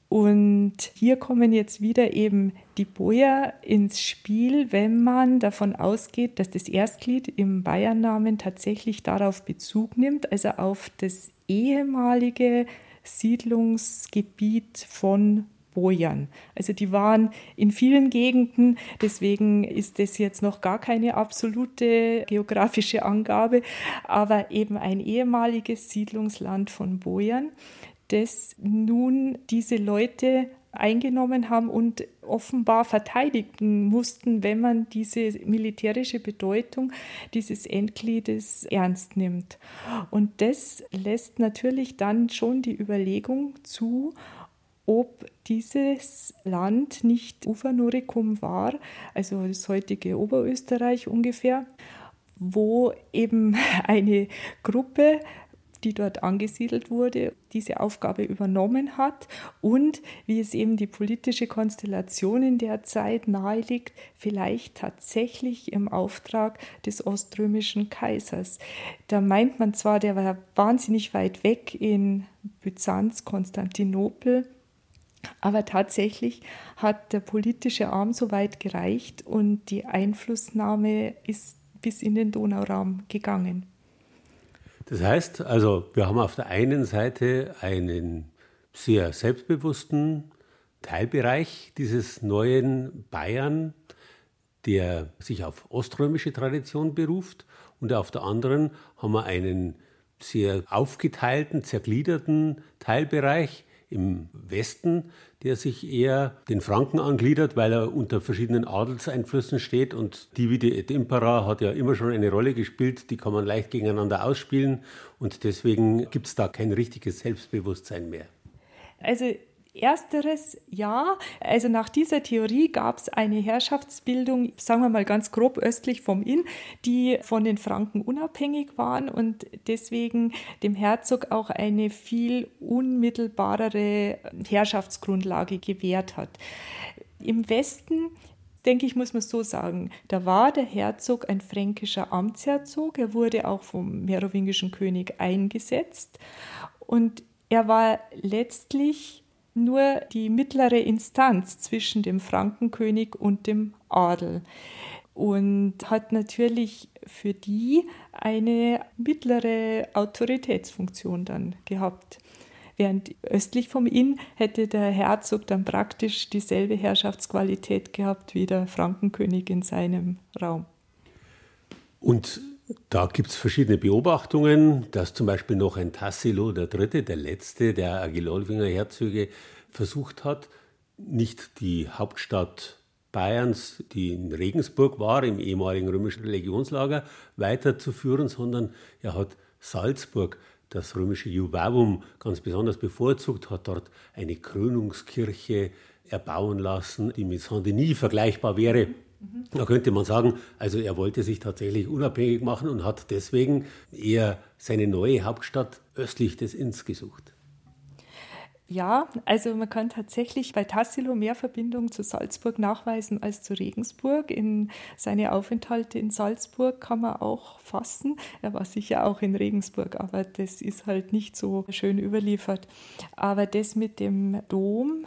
Und hier kommen jetzt wieder eben die Boyer ins Spiel, wenn man davon ausgeht, dass das Erstglied im Bayernnamen tatsächlich darauf Bezug nimmt, also auf das ehemalige Siedlungsgebiet von Bojan. Also die waren in vielen Gegenden, deswegen ist das jetzt noch gar keine absolute geografische Angabe, aber eben ein ehemaliges Siedlungsland von Bojan, das nun diese Leute eingenommen haben und offenbar verteidigen mussten, wenn man diese militärische Bedeutung dieses Endgliedes ernst nimmt. Und das lässt natürlich dann schon die Überlegung zu, ob dieses Land nicht Ufanorikum war, also das heutige Oberösterreich ungefähr, wo eben eine Gruppe die dort angesiedelt wurde, diese Aufgabe übernommen hat und wie es eben die politische Konstellation in der Zeit naheliegt, vielleicht tatsächlich im Auftrag des oströmischen Kaisers. Da meint man zwar, der war wahnsinnig weit weg in Byzanz, Konstantinopel, aber tatsächlich hat der politische Arm so weit gereicht und die Einflussnahme ist bis in den Donauraum gegangen. Das heißt, also wir haben auf der einen Seite einen sehr selbstbewussten Teilbereich dieses neuen Bayern, der sich auf oströmische Tradition beruft, und auf der anderen haben wir einen sehr aufgeteilten, zergliederten Teilbereich, im Westen, der sich eher den Franken angliedert, weil er unter verschiedenen Adelseinflüssen steht. Und Divide et Impera hat ja immer schon eine Rolle gespielt, die kann man leicht gegeneinander ausspielen. Und deswegen gibt es da kein richtiges Selbstbewusstsein mehr. Also Ersteres ja. Also nach dieser Theorie gab es eine Herrschaftsbildung, sagen wir mal ganz grob östlich vom Inn, die von den Franken unabhängig waren und deswegen dem Herzog auch eine viel unmittelbarere Herrschaftsgrundlage gewährt hat. Im Westen denke ich, muss man so sagen. Da war der Herzog ein fränkischer Amtsherzog. Er wurde auch vom merowingischen König eingesetzt. Und er war letztlich nur die mittlere Instanz zwischen dem Frankenkönig und dem Adel und hat natürlich für die eine mittlere Autoritätsfunktion dann gehabt. Während östlich vom Inn hätte der Herzog dann praktisch dieselbe Herrschaftsqualität gehabt wie der Frankenkönig in seinem Raum. Und da gibt es verschiedene Beobachtungen, dass zum Beispiel noch ein Tassilo III., der letzte der Agilolfinger Herzöge, versucht hat, nicht die Hauptstadt Bayerns, die in Regensburg war, im ehemaligen römischen Legionslager, weiterzuführen, sondern er hat Salzburg, das römische Juvavum, ganz besonders bevorzugt, hat dort eine Krönungskirche erbauen lassen, die mit Saint-Denis vergleichbar wäre. Da könnte man sagen, also er wollte sich tatsächlich unabhängig machen und hat deswegen eher seine neue Hauptstadt östlich des Inns gesucht. Ja, also man kann tatsächlich bei Tassilo mehr Verbindung zu Salzburg nachweisen als zu Regensburg. In seine Aufenthalte in Salzburg kann man auch fassen. Er war sicher auch in Regensburg, aber das ist halt nicht so schön überliefert. Aber das mit dem Dom,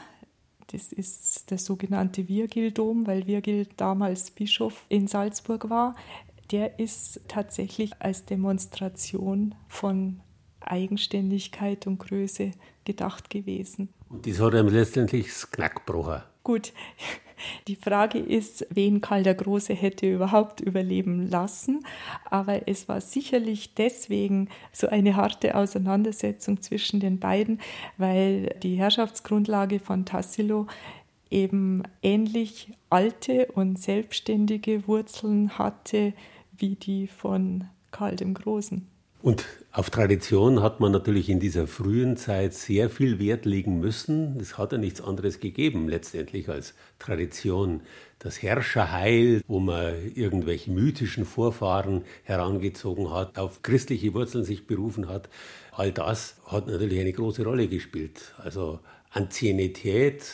Das ist der sogenannte Virgildom, weil Virgil damals Bischof in Salzburg war. Der ist tatsächlich als Demonstration von Eigenständigkeit und Größe gedacht gewesen. Und das hat ihm letztendlich das Knack gebrochen. Gut, die Frage ist, wen Karl der Große hätte überhaupt überleben lassen. Aber es war sicherlich deswegen so eine harte Auseinandersetzung zwischen den beiden, weil die Herrschaftsgrundlage von Tassilo eben ähnlich alte und selbstständige Wurzeln hatte wie die von Karl dem Großen. Und auf Tradition hat man natürlich in dieser frühen Zeit sehr viel Wert legen müssen. Es hat ja nichts anderes gegeben letztendlich als Tradition. Das Herrscherheil, wo man irgendwelche mythischen Vorfahren herangezogen hat, auf christliche Wurzeln sich berufen hat, all das hat natürlich eine große Rolle gespielt. Also Anzienität,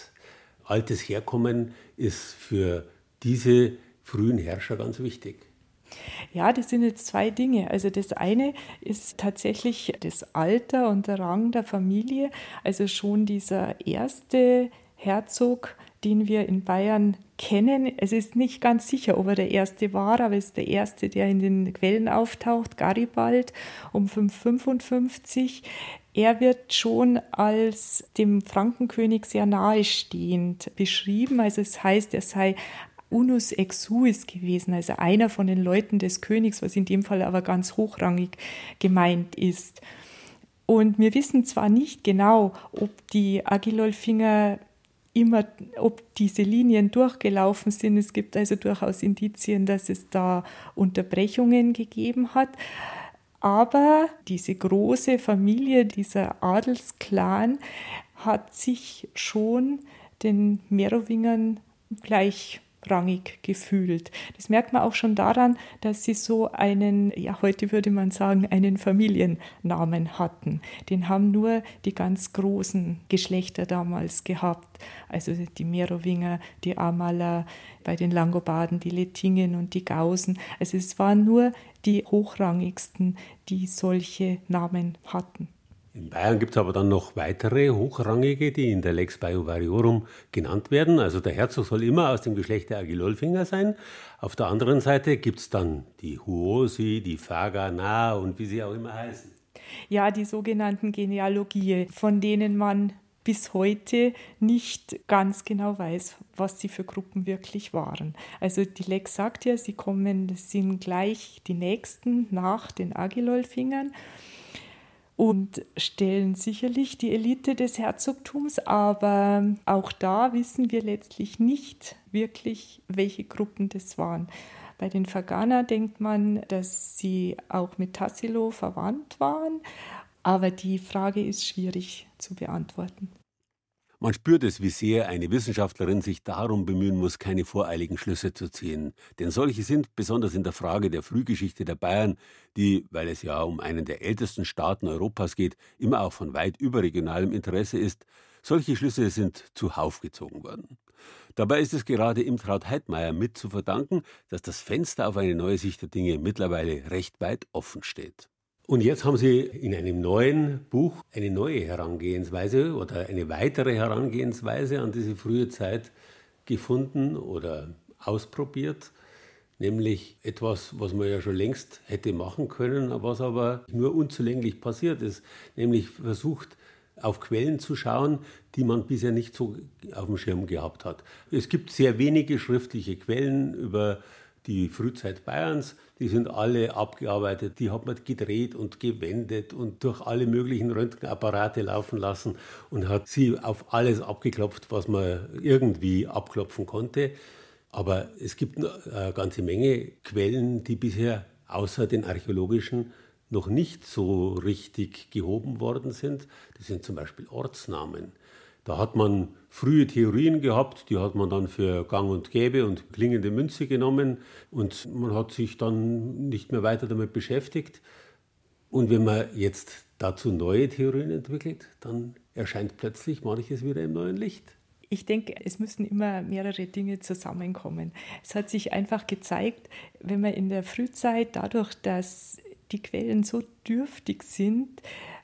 altes Herkommen ist für diese frühen Herrscher ganz wichtig. Ja, das sind jetzt zwei Dinge. Also das eine ist tatsächlich das Alter und der Rang der Familie. Also schon dieser erste Herzog, den wir in Bayern kennen. Es ist nicht ganz sicher, ob er der erste war, aber es ist der erste, der in den Quellen auftaucht, Garibald um 555. Er wird schon als dem Frankenkönig sehr nahestehend beschrieben. Also es heißt, er sei unus exuis gewesen, also einer von den Leuten des Königs, was in dem Fall aber ganz hochrangig gemeint ist. Und wir wissen zwar nicht genau, ob die Agilolfinger immer, ob diese Linien durchgelaufen sind. Es gibt also durchaus Indizien, dass es da Unterbrechungen gegeben hat. Aber diese große Familie, dieser Adelsklan, hat sich schon den Merowingern gleich rangig gefühlt. Das merkt man auch schon daran, dass sie so einen, ja, heute würde man sagen, einen Familiennamen hatten. Den haben nur die ganz großen Geschlechter damals gehabt. Also die Merowinger, die Amaler, bei den Langobarden die Lettingen und die Gausen. Also es waren nur die hochrangigsten, die solche Namen hatten. In Bayern gibt es aber dann noch weitere hochrangige, die in der Lex Biovariorum genannt werden. Also der Herzog soll immer aus dem Geschlecht der Agilolfinger sein. Auf der anderen Seite gibt es dann die Huosi, die Fagana und wie sie auch immer heißen. Ja, die sogenannten Genealogie, von denen man bis heute nicht ganz genau weiß, was sie für Gruppen wirklich waren. Also die Lex sagt ja, sie kommen, sind gleich die nächsten nach den Agilolfingern und stellen sicherlich die Elite des Herzogtums, aber auch da wissen wir letztlich nicht wirklich, welche Gruppen das waren. Bei den Fagana denkt man, dass sie auch mit Tassilo verwandt waren, aber die Frage ist schwierig zu beantworten. Man spürt es, wie sehr eine Wissenschaftlerin sich darum bemühen muss, keine voreiligen Schlüsse zu ziehen. Denn solche sind, besonders in der Frage der Frühgeschichte der Bayern, die, weil es ja um einen der ältesten Staaten Europas geht, immer auch von weit überregionalem Interesse ist, solche Schlüsse sind zuhauf gezogen worden. Dabei ist es gerade Imtraut Heidmeier mit zu verdanken, dass das Fenster auf eine neue Sicht der Dinge mittlerweile recht weit offen steht. Und jetzt haben Sie in einem neuen Buch eine neue Herangehensweise oder eine weitere Herangehensweise an diese frühe Zeit gefunden oder ausprobiert, nämlich etwas, was man ja schon längst hätte machen können, was aber nur unzulänglich passiert ist, nämlich versucht, auf Quellen zu schauen, die man bisher nicht so auf dem Schirm gehabt hat. Es gibt sehr wenige schriftliche Quellen über die Frühzeit Bayerns, die sind alle abgearbeitet, die hat man gedreht und gewendet und durch alle möglichen Röntgenapparate laufen lassen und hat sie auf alles abgeklopft, was man irgendwie abklopfen konnte. Aber es gibt eine ganze Menge Quellen, die bisher außer den archäologischen noch nicht so richtig gehoben worden sind. Das sind zum Beispiel Ortsnamen. Da hat man frühe Theorien gehabt, die hat man dann für gang und gäbe und klingende Münze genommen und man hat sich dann nicht mehr weiter damit beschäftigt. Und wenn man jetzt dazu neue Theorien entwickelt, dann erscheint plötzlich manches wieder im neuen Licht. Ich denke, es müssen immer mehrere Dinge zusammenkommen. Es hat sich einfach gezeigt, wenn man in der Frühzeit dadurch, dass die Quellen so dürftig sind,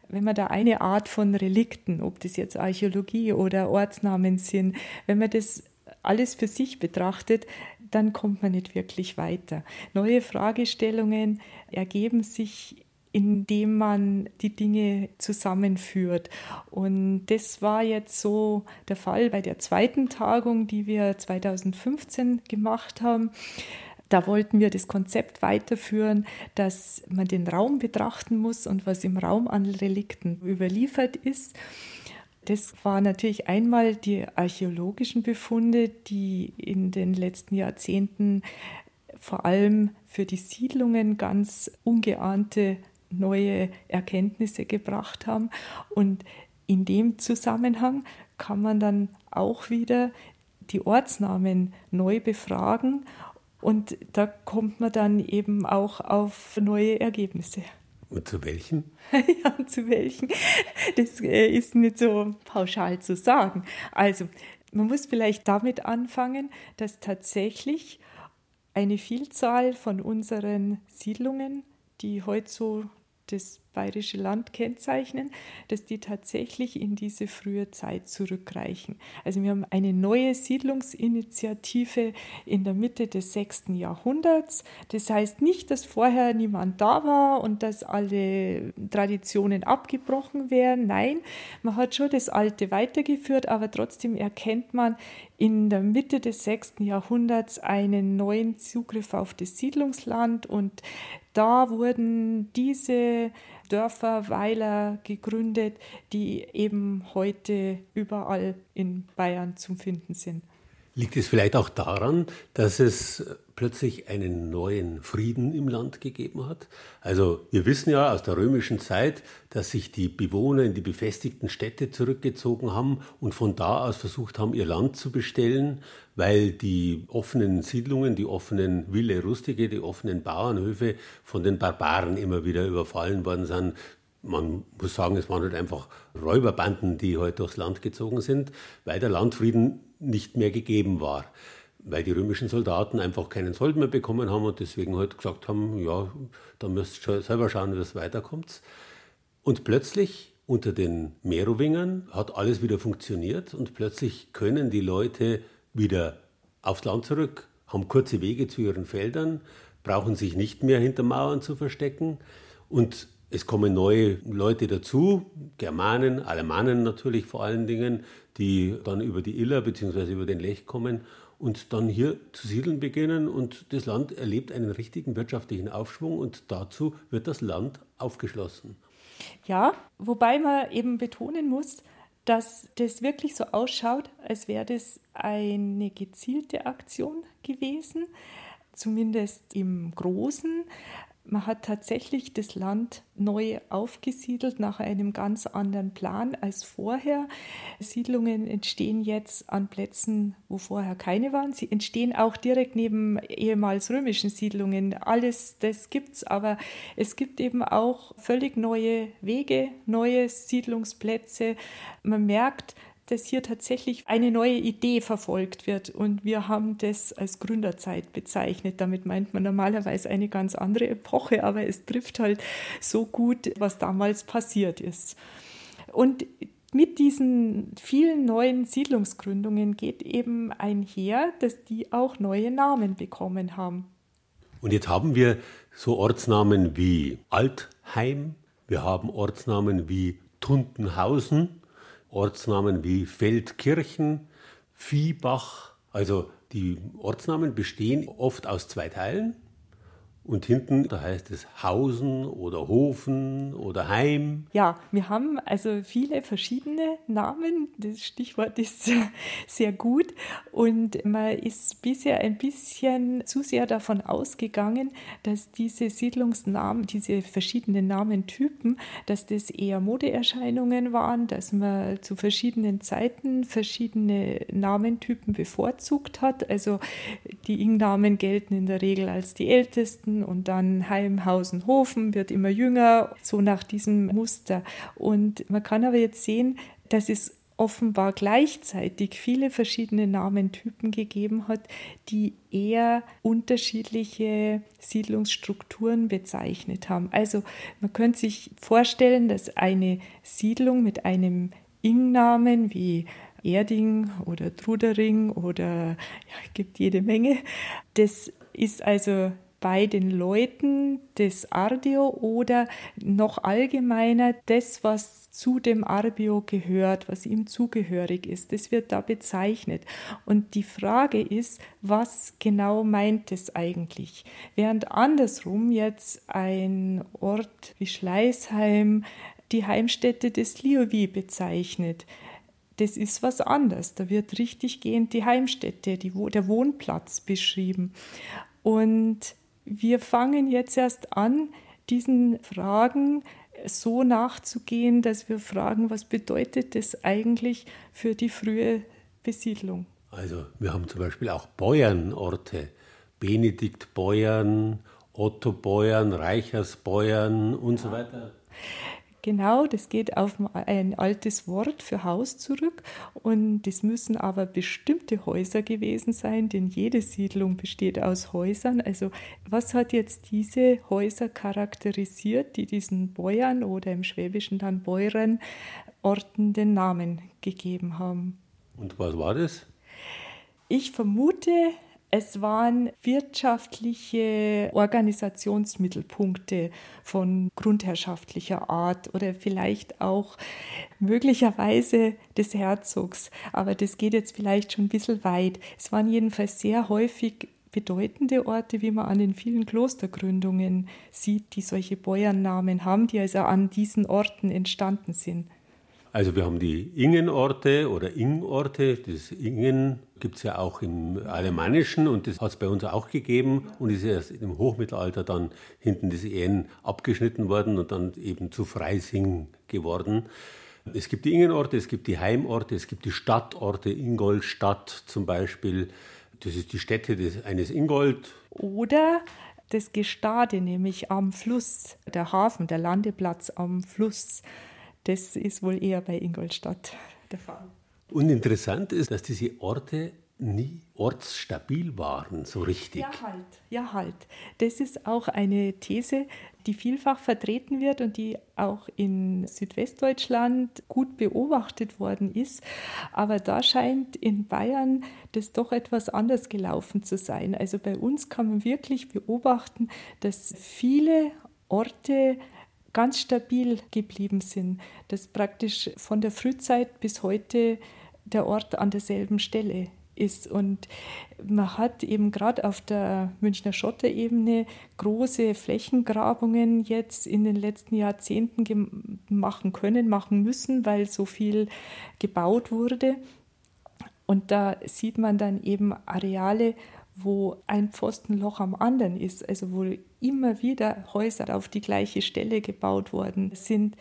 wenn man da eine Art von Relikten, ob das jetzt Archäologie oder Ortsnamen sind, wenn man das alles für sich betrachtet, dann kommt man nicht wirklich weiter. Neue Fragestellungen ergeben sich indem man die Dinge zusammenführt. Und das war jetzt so der Fall bei der zweiten Tagung, die wir 2015 gemacht haben. Da wollten wir das Konzept weiterführen, dass man den Raum betrachten muss und was im Raum an Relikten überliefert ist. Das war natürlich einmal die archäologischen Befunde, die in den letzten Jahrzehnten vor allem für die Siedlungen ganz ungeahnte neue Erkenntnisse gebracht haben. Und in dem Zusammenhang kann man dann auch wieder die Ortsnamen neu befragen und da kommt man dann eben auch auf neue Ergebnisse. Und zu welchen? ja, zu welchen? Das äh, ist nicht so pauschal zu sagen. Also, man muss vielleicht damit anfangen, dass tatsächlich eine Vielzahl von unseren Siedlungen, die heute so das bayerische Land kennzeichnen, dass die tatsächlich in diese frühe Zeit zurückreichen. Also wir haben eine neue Siedlungsinitiative in der Mitte des 6. Jahrhunderts. Das heißt nicht, dass vorher niemand da war und dass alle Traditionen abgebrochen wären. Nein, man hat schon das Alte weitergeführt, aber trotzdem erkennt man in der Mitte des 6. Jahrhunderts einen neuen Zugriff auf das Siedlungsland und da wurden diese Dörfer, Weiler gegründet, die eben heute überall in Bayern zu finden sind. Liegt es vielleicht auch daran, dass es plötzlich einen neuen Frieden im Land gegeben hat? Also wir wissen ja aus der römischen Zeit, dass sich die Bewohner in die befestigten Städte zurückgezogen haben und von da aus versucht haben, ihr Land zu bestellen, weil die offenen Siedlungen, die offenen Ville Rustige, die offenen Bauernhöfe von den Barbaren immer wieder überfallen worden sind man muss sagen, es waren halt einfach Räuberbanden, die heute halt durchs Land gezogen sind, weil der Landfrieden nicht mehr gegeben war. Weil die römischen Soldaten einfach keinen Sold mehr bekommen haben und deswegen halt gesagt haben, ja, da müsst ihr selber schauen, wie das weiterkommt. Und plötzlich unter den Merowingern hat alles wieder funktioniert und plötzlich können die Leute wieder aufs Land zurück, haben kurze Wege zu ihren Feldern, brauchen sich nicht mehr hinter Mauern zu verstecken und es kommen neue Leute dazu, Germanen, Alemannen natürlich vor allen Dingen, die dann über die Iller bzw. über den Lech kommen und dann hier zu siedeln beginnen und das Land erlebt einen richtigen wirtschaftlichen Aufschwung und dazu wird das Land aufgeschlossen. Ja, wobei man eben betonen muss, dass das wirklich so ausschaut, als wäre das eine gezielte Aktion gewesen, zumindest im Großen. Man hat tatsächlich das Land neu aufgesiedelt nach einem ganz anderen Plan als vorher. Siedlungen entstehen jetzt an Plätzen, wo vorher keine waren. Sie entstehen auch direkt neben ehemals römischen Siedlungen. Alles das gibt es, aber es gibt eben auch völlig neue Wege, neue Siedlungsplätze. Man merkt, dass hier tatsächlich eine neue Idee verfolgt wird. Und wir haben das als Gründerzeit bezeichnet. Damit meint man normalerweise eine ganz andere Epoche, aber es trifft halt so gut, was damals passiert ist. Und mit diesen vielen neuen Siedlungsgründungen geht eben einher, dass die auch neue Namen bekommen haben. Und jetzt haben wir so Ortsnamen wie Altheim, wir haben Ortsnamen wie Tuntenhausen, Ortsnamen wie Feldkirchen, Viehbach. Also die Ortsnamen bestehen oft aus zwei Teilen. Und hinten, da heißt es Hausen oder Hofen oder Heim. Ja, wir haben also viele verschiedene Namen. Das Stichwort ist sehr gut. Und man ist bisher ein bisschen zu sehr davon ausgegangen, dass diese Siedlungsnamen, diese verschiedenen Namentypen, dass das eher Modeerscheinungen waren, dass man zu verschiedenen Zeiten verschiedene Namentypen bevorzugt hat. Also die Ing-Namen gelten in der Regel als die ältesten Garten und dann Heimhausen, Hofen wird immer jünger, so nach diesem Muster. Und man kann aber jetzt sehen, dass es offenbar gleichzeitig viele verschiedene Namentypen gegeben hat, die eher unterschiedliche Siedlungsstrukturen bezeichnet haben. Also man könnte sich vorstellen, dass eine Siedlung mit einem Ing-Namen wie Erding oder Trudering oder ja, gibt jede Menge. Das ist also bei den Leuten des Arbio oder noch allgemeiner das, was zu dem Arbio gehört, was ihm zugehörig ist. Das wird da bezeichnet. Und die Frage ist, was genau meint es eigentlich? Während andersrum jetzt ein Ort wie Schleißheim die Heimstätte des Liovi bezeichnet, das ist was anderes. Da wird richtiggehend die Heimstätte, die, der Wohnplatz beschrieben. Und wir fangen jetzt erst an, diesen Fragen so nachzugehen, dass wir fragen, was bedeutet das eigentlich für die frühe Besiedlung? Also wir haben zum Beispiel auch Bäuernorte, Benedikt Beuern, Otto Beuern, Reichers Beuern und so weiter. Genau, das geht auf ein altes Wort für Haus zurück und es müssen aber bestimmte Häuser gewesen sein, denn jede Siedlung besteht aus Häusern. Also was hat jetzt diese Häuser charakterisiert, die diesen Bäuern oder im Schwäbischen dann Bäuern Orten den Namen gegeben haben? Und was war das? Ich vermute, es waren wirtschaftliche Organisationsmittelpunkte von grundherrschaftlicher Art oder vielleicht auch möglicherweise des Herzogs. Aber das geht jetzt vielleicht schon ein bisschen weit. Es waren jedenfalls sehr häufig bedeutende Orte, wie man an den vielen Klostergründungen sieht, die solche Bäuernamen haben, die also an diesen Orten entstanden sind. Also wir haben die Ingenorte oder Ingorte. Das Ingen gibt es ja auch im Alemannischen und das hat es bei uns auch gegeben und ist erst im Hochmittelalter dann hinten das Ehren abgeschnitten worden und dann eben zu Freising geworden. Es gibt die Ingenorte, es gibt die Heimorte, es gibt die Stadtorte, Ingolstadt zum Beispiel. Das ist die Stätte des, eines Ingold. Oder das Gestade, nämlich am Fluss, der Hafen, der Landeplatz am Fluss. Das ist wohl eher bei Ingolstadt der Fall. Und interessant ist, dass diese Orte nie ortsstabil waren, so richtig. Ja, halt. Ja, halt. Das ist auch eine These, die vielfach vertreten wird und die auch in Südwestdeutschland gut beobachtet worden ist. Aber da scheint in Bayern das doch etwas anders gelaufen zu sein. Also bei uns kann man wirklich beobachten, dass viele Orte ganz stabil geblieben sind, dass praktisch von der Frühzeit bis heute der Ort an derselben Stelle ist. Und man hat eben gerade auf der Münchner Schotterebene große Flächengrabungen jetzt in den letzten Jahrzehnten machen können, machen müssen, weil so viel gebaut wurde. Und da sieht man dann eben Areale, wo ein Pfostenloch am anderen ist, also wo immer wieder Häuser auf die gleiche Stelle gebaut worden sind,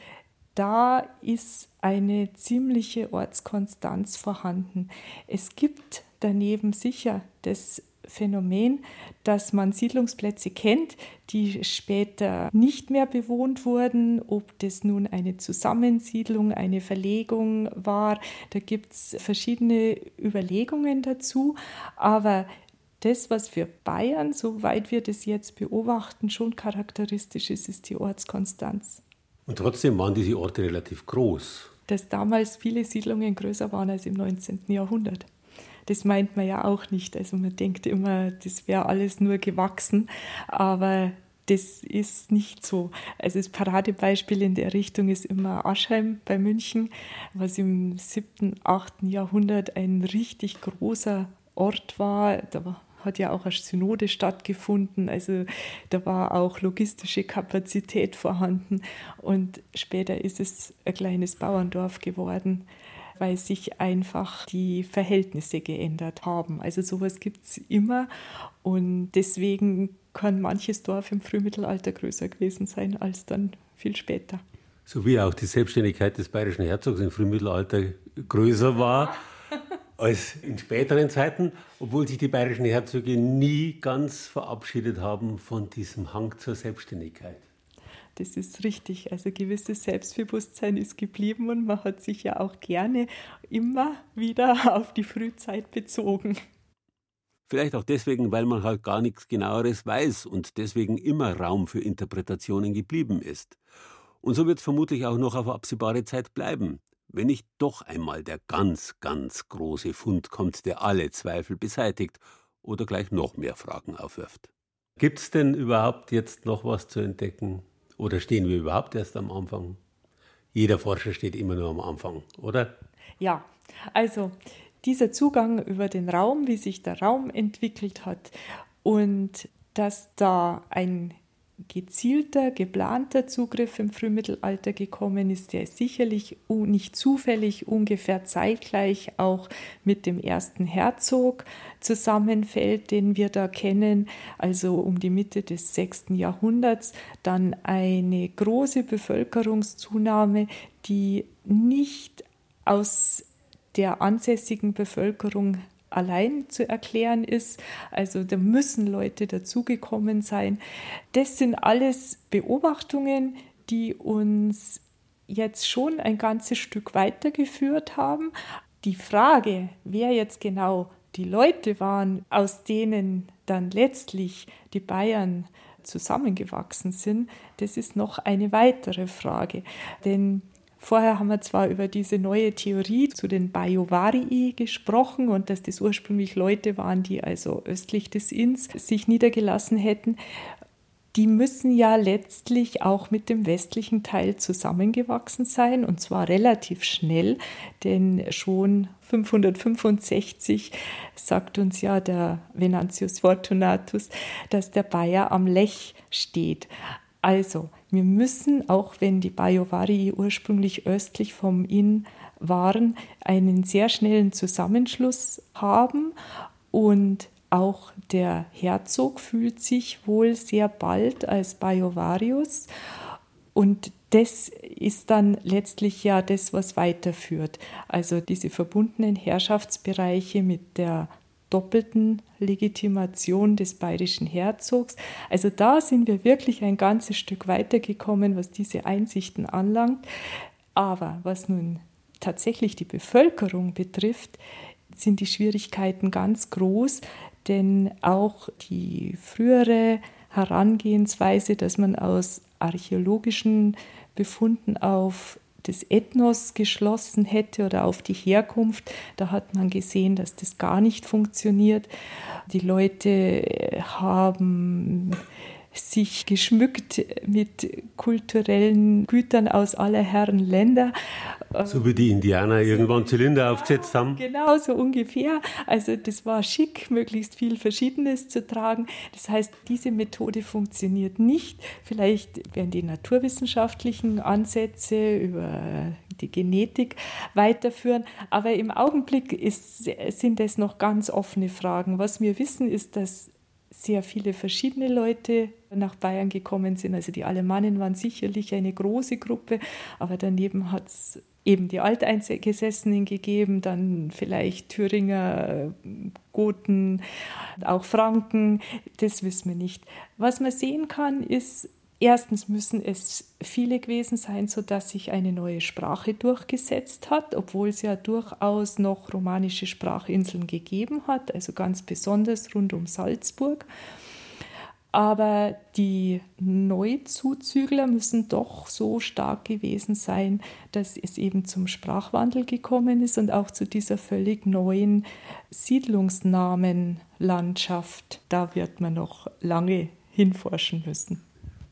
da ist eine ziemliche Ortskonstanz vorhanden. Es gibt daneben sicher das Phänomen, dass man Siedlungsplätze kennt, die später nicht mehr bewohnt wurden, ob das nun eine Zusammensiedlung, eine Verlegung war. Da gibt es verschiedene Überlegungen dazu, aber das, was für Bayern, soweit wir das jetzt beobachten, schon charakteristisch ist, ist die Ortskonstanz. Und trotzdem waren diese Orte relativ groß. Dass damals viele Siedlungen größer waren als im 19. Jahrhundert. Das meint man ja auch nicht. Also man denkt immer, das wäre alles nur gewachsen, aber das ist nicht so. Also das Paradebeispiel in der Richtung ist immer Aschheim bei München, was im 7., 8. Jahrhundert ein richtig großer Ort war. Da hat ja auch eine Synode stattgefunden. Also da war auch logistische Kapazität vorhanden. Und später ist es ein kleines Bauerndorf geworden, weil sich einfach die Verhältnisse geändert haben. Also sowas gibt es immer. Und deswegen kann manches Dorf im Frühmittelalter größer gewesen sein als dann viel später. So wie auch die Selbstständigkeit des bayerischen Herzogs im Frühmittelalter größer war als in späteren Zeiten, obwohl sich die bayerischen Herzöge nie ganz verabschiedet haben von diesem Hang zur Selbstständigkeit. das ist richtig. Also gewisses Selbstbewusstsein ist geblieben und man hat sich ja auch gerne immer wieder auf die Frühzeit bezogen. Vielleicht auch deswegen, weil man halt gar nichts genaueres weiß und deswegen immer Raum für Interpretationen geblieben ist. Und so wird es vermutlich auch noch auf absehbare Zeit bleiben, wenn nicht doch einmal der ganz, ganz große Fund kommt, der alle Zweifel beseitigt oder gleich noch mehr Fragen aufwirft. Gibt es denn überhaupt jetzt noch was zu entdecken? Oder stehen wir überhaupt erst am Anfang? Jeder Forscher steht immer nur am Anfang, oder? Ja, also dieser Zugang über den Raum, wie sich der Raum entwickelt hat und dass da ein gezielter, geplanter Zugriff im Frühmittelalter gekommen ist, der sicherlich nicht zufällig ungefähr zeitgleich auch mit dem ersten Herzog zusammenfällt, den wir da kennen, also um die Mitte des 6. Jahrhunderts, dann eine große Bevölkerungszunahme, die nicht aus der ansässigen Bevölkerung allein zu erklären ist. Also da müssen Leute dazugekommen sein. Das sind alles Beobachtungen, die uns jetzt schon ein ganzes Stück weitergeführt haben. Die Frage, wer jetzt genau die Leute waren, aus denen dann letztlich die Bayern zusammengewachsen sind, das ist noch eine weitere Frage. Denn Vorher haben wir zwar über diese neue Theorie zu den Bajovarii gesprochen und dass das ursprünglich Leute waren, die also östlich des Inns sich niedergelassen hätten. Die müssen ja letztlich auch mit dem westlichen Teil zusammengewachsen sein und zwar relativ schnell, denn schon 565 sagt uns ja der Venantius Fortunatus, dass der Bayer am Lech steht. Also, wir müssen, auch wenn die Bajovari ursprünglich östlich vom Inn waren, einen sehr schnellen Zusammenschluss haben und auch der Herzog fühlt sich wohl sehr bald als Bajovarius und das ist dann letztlich ja das, was weiterführt. Also diese verbundenen Herrschaftsbereiche mit der doppelten Legitimation des bayerischen Herzogs. Also da sind wir wirklich ein ganzes Stück weitergekommen, was diese Einsichten anlangt. Aber was nun tatsächlich die Bevölkerung betrifft, sind die Schwierigkeiten ganz groß, denn auch die frühere Herangehensweise, dass man aus archäologischen Befunden auf das Ethnos geschlossen hätte oder auf die Herkunft. Da hat man gesehen, dass das gar nicht funktioniert. Die Leute haben sich geschmückt mit kulturellen Gütern aus aller Herren Länder. So wie die Indianer irgendwann Zylinder aufgesetzt haben. Genau, so ungefähr. Also das war schick, möglichst viel Verschiedenes zu tragen. Das heißt, diese Methode funktioniert nicht. Vielleicht werden die naturwissenschaftlichen Ansätze über die Genetik weiterführen. Aber im Augenblick ist, sind es noch ganz offene Fragen. Was wir wissen, ist, dass sehr viele verschiedene Leute nach Bayern gekommen sind. Also die Alemannen waren sicherlich eine große Gruppe, aber daneben hat es eben die Alteingesessenen gegeben, dann vielleicht Thüringer, Goten, auch Franken, das wissen wir nicht. Was man sehen kann, ist, erstens müssen es viele gewesen sein, sodass sich eine neue Sprache durchgesetzt hat, obwohl es ja durchaus noch romanische Sprachinseln gegeben hat, also ganz besonders rund um Salzburg. Aber die Neuzuzügler müssen doch so stark gewesen sein, dass es eben zum Sprachwandel gekommen ist und auch zu dieser völlig neuen Siedlungsnamenlandschaft. Da wird man noch lange hinforschen müssen.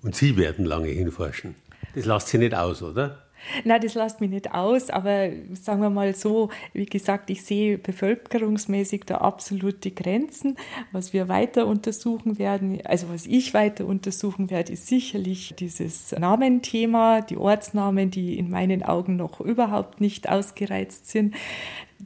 Und Sie werden lange hinforschen. Das lasst Sie nicht aus, oder? Nein, das lässt mich nicht aus, aber sagen wir mal so, wie gesagt, ich sehe bevölkerungsmäßig da absolute Grenzen. Was wir weiter untersuchen werden, also was ich weiter untersuchen werde, ist sicherlich dieses Namenthema, die Ortsnamen, die in meinen Augen noch überhaupt nicht ausgereizt sind.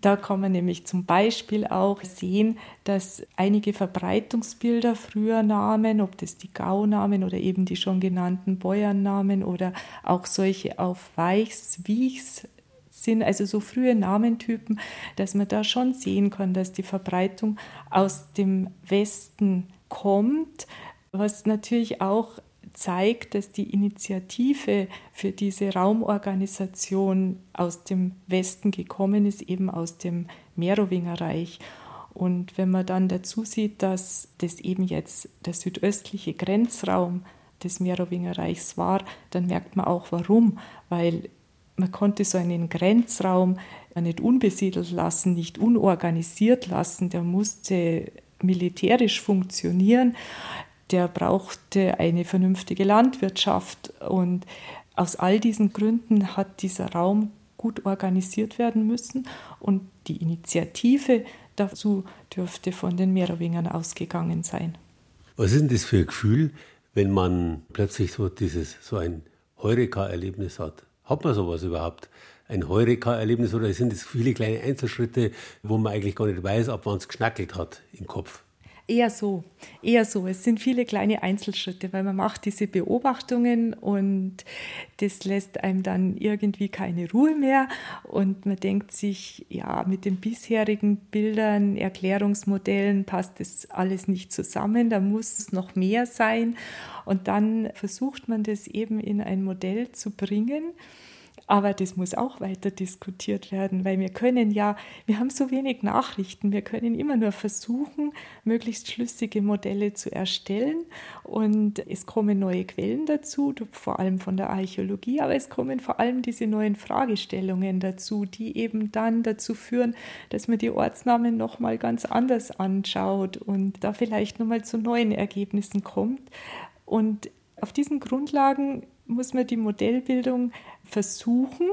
Da kann man nämlich zum Beispiel auch sehen, dass einige Verbreitungsbilder früher Namen, ob das die Gaunamen oder eben die schon genannten Bäuernamen oder auch solche auf Weichs, Wiechs sind, also so frühe Namentypen, dass man da schon sehen kann, dass die Verbreitung aus dem Westen kommt, was natürlich auch zeigt, dass die Initiative für diese Raumorganisation aus dem Westen gekommen ist, eben aus dem Merowingerreich. Und wenn man dann dazu sieht, dass das eben jetzt der südöstliche Grenzraum des Merowingerreichs war, dann merkt man auch warum, weil man konnte so einen Grenzraum nicht unbesiedelt lassen, nicht unorganisiert lassen, der musste militärisch funktionieren, der brauchte eine vernünftige Landwirtschaft und aus all diesen Gründen hat dieser Raum gut organisiert werden müssen und die Initiative dazu dürfte von den Merowingern ausgegangen sein. Was ist denn das für ein Gefühl, wenn man plötzlich so dieses so ein Heureka-Erlebnis hat? Hat man sowas überhaupt? Ein Heureka-Erlebnis oder sind es viele kleine Einzelschritte, wo man eigentlich gar nicht weiß, ab wann es geschnackelt hat im Kopf? Eher so, eher so. Es sind viele kleine Einzelschritte, weil man macht diese Beobachtungen und das lässt einem dann irgendwie keine Ruhe mehr. Und man denkt sich, ja, mit den bisherigen Bildern, Erklärungsmodellen passt das alles nicht zusammen, da muss es noch mehr sein. Und dann versucht man das eben in ein Modell zu bringen aber das muss auch weiter diskutiert werden, weil wir können ja, wir haben so wenig Nachrichten, wir können immer nur versuchen, möglichst schlüssige Modelle zu erstellen. Und es kommen neue Quellen dazu, vor allem von der Archäologie, aber es kommen vor allem diese neuen Fragestellungen dazu, die eben dann dazu führen, dass man die Ortsnamen nochmal ganz anders anschaut und da vielleicht nochmal zu neuen Ergebnissen kommt. Und auf diesen Grundlagen muss man die Modellbildung versuchen,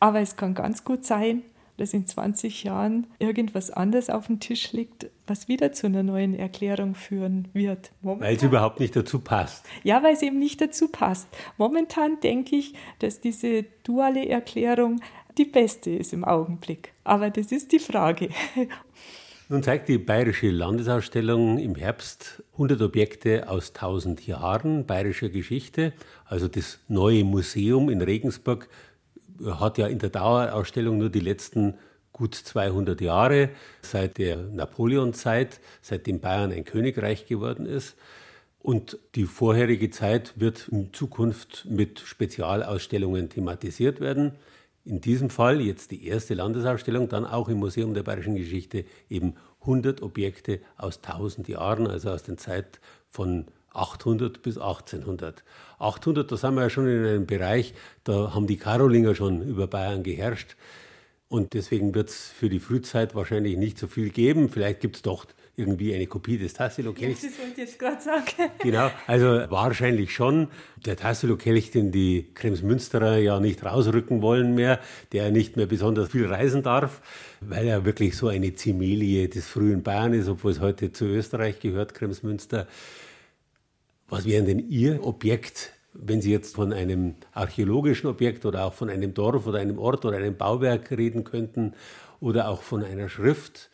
aber es kann ganz gut sein, dass in 20 Jahren irgendwas anderes auf dem Tisch liegt, was wieder zu einer neuen Erklärung führen wird. Momentan, weil es überhaupt nicht dazu passt. Ja, weil es eben nicht dazu passt. Momentan denke ich, dass diese duale Erklärung die beste ist im Augenblick. Aber das ist die Frage. Nun zeigt die Bayerische Landesausstellung im Herbst 100 Objekte aus 1000 Jahren bayerischer Geschichte. Also das neue Museum in Regensburg hat ja in der Dauerausstellung nur die letzten gut 200 Jahre seit der Napoleonzeit, seitdem Bayern ein Königreich geworden ist. Und die vorherige Zeit wird in Zukunft mit Spezialausstellungen thematisiert werden in diesem Fall jetzt die erste Landesausstellung, dann auch im Museum der Bayerischen Geschichte eben 100 Objekte aus 1000 Jahren, also aus der Zeit von 800 bis 1800. 800, da sind wir ja schon in einem Bereich, da haben die Karolinger schon über Bayern geherrscht. Und deswegen wird es für die Frühzeit wahrscheinlich nicht so viel geben. Vielleicht gibt es doch irgendwie eine Kopie des Tassilo-Kelchs. Das wollte ich jetzt gerade sagen. Genau, also wahrscheinlich schon. Der Tassilo-Kelch, den die Kremsmünsterer ja nicht rausrücken wollen mehr, der nicht mehr besonders viel reisen darf, weil er wirklich so eine Zimelie des frühen Bayern ist, obwohl es heute zu Österreich gehört, Kremsmünster. Was wäre denn Ihr Objekt, wenn Sie jetzt von einem archäologischen Objekt oder auch von einem Dorf oder einem Ort oder einem Bauwerk reden könnten oder auch von einer Schrift,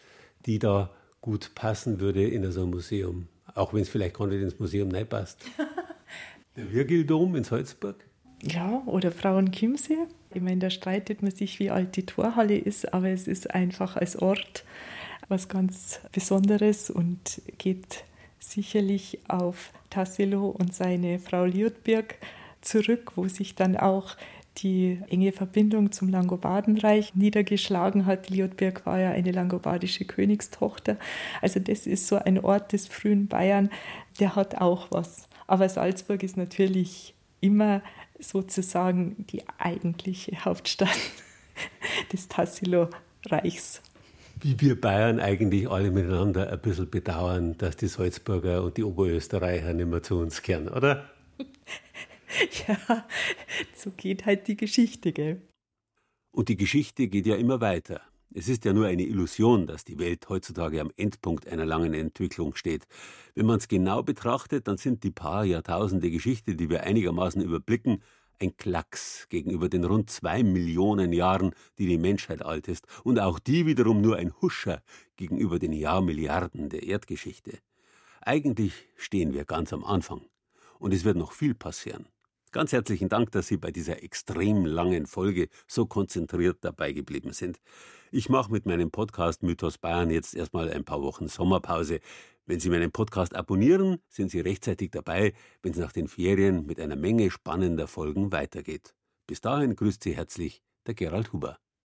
die da gut passen würde in so ein Museum. Auch wenn es vielleicht gar nicht ins Museum nicht passt. Der Virgildom in Salzburg? Ja, oder Frauenchiemsee. Ich meine, da streitet man sich, wie alt die Torhalle ist, aber es ist einfach als Ort was ganz Besonderes und geht sicherlich auf Tassilo und seine Frau Liutberg zurück, wo sich dann auch die enge Verbindung zum Langobardenreich niedergeschlagen hat. Liotberg war ja eine langobardische Königstochter. Also das ist so ein Ort des frühen Bayern, der hat auch was. Aber Salzburg ist natürlich immer sozusagen die eigentliche Hauptstadt des Tassilo-Reichs. Wie wir Bayern eigentlich alle miteinander ein bisschen bedauern, dass die Salzburger und die Oberösterreicher nicht mehr zu uns kehren, oder? ja, so geht halt die Geschichte, gell? Und die Geschichte geht ja immer weiter. Es ist ja nur eine Illusion, dass die Welt heutzutage am Endpunkt einer langen Entwicklung steht. Wenn man es genau betrachtet, dann sind die paar Jahrtausende Geschichte, die wir einigermaßen überblicken, ein Klacks gegenüber den rund zwei Millionen Jahren, die die Menschheit alt ist, und auch die wiederum nur ein Huscher gegenüber den Jahrmilliarden der Erdgeschichte. Eigentlich stehen wir ganz am Anfang, und es wird noch viel passieren. Ganz herzlichen Dank, dass Sie bei dieser extrem langen Folge so konzentriert dabei geblieben sind. Ich mache mit meinem Podcast Mythos Bayern jetzt erstmal ein paar Wochen Sommerpause. Wenn Sie meinen Podcast abonnieren, sind Sie rechtzeitig dabei, wenn es nach den Ferien mit einer Menge spannender Folgen weitergeht. Bis dahin grüßt Sie herzlich der Gerald Huber.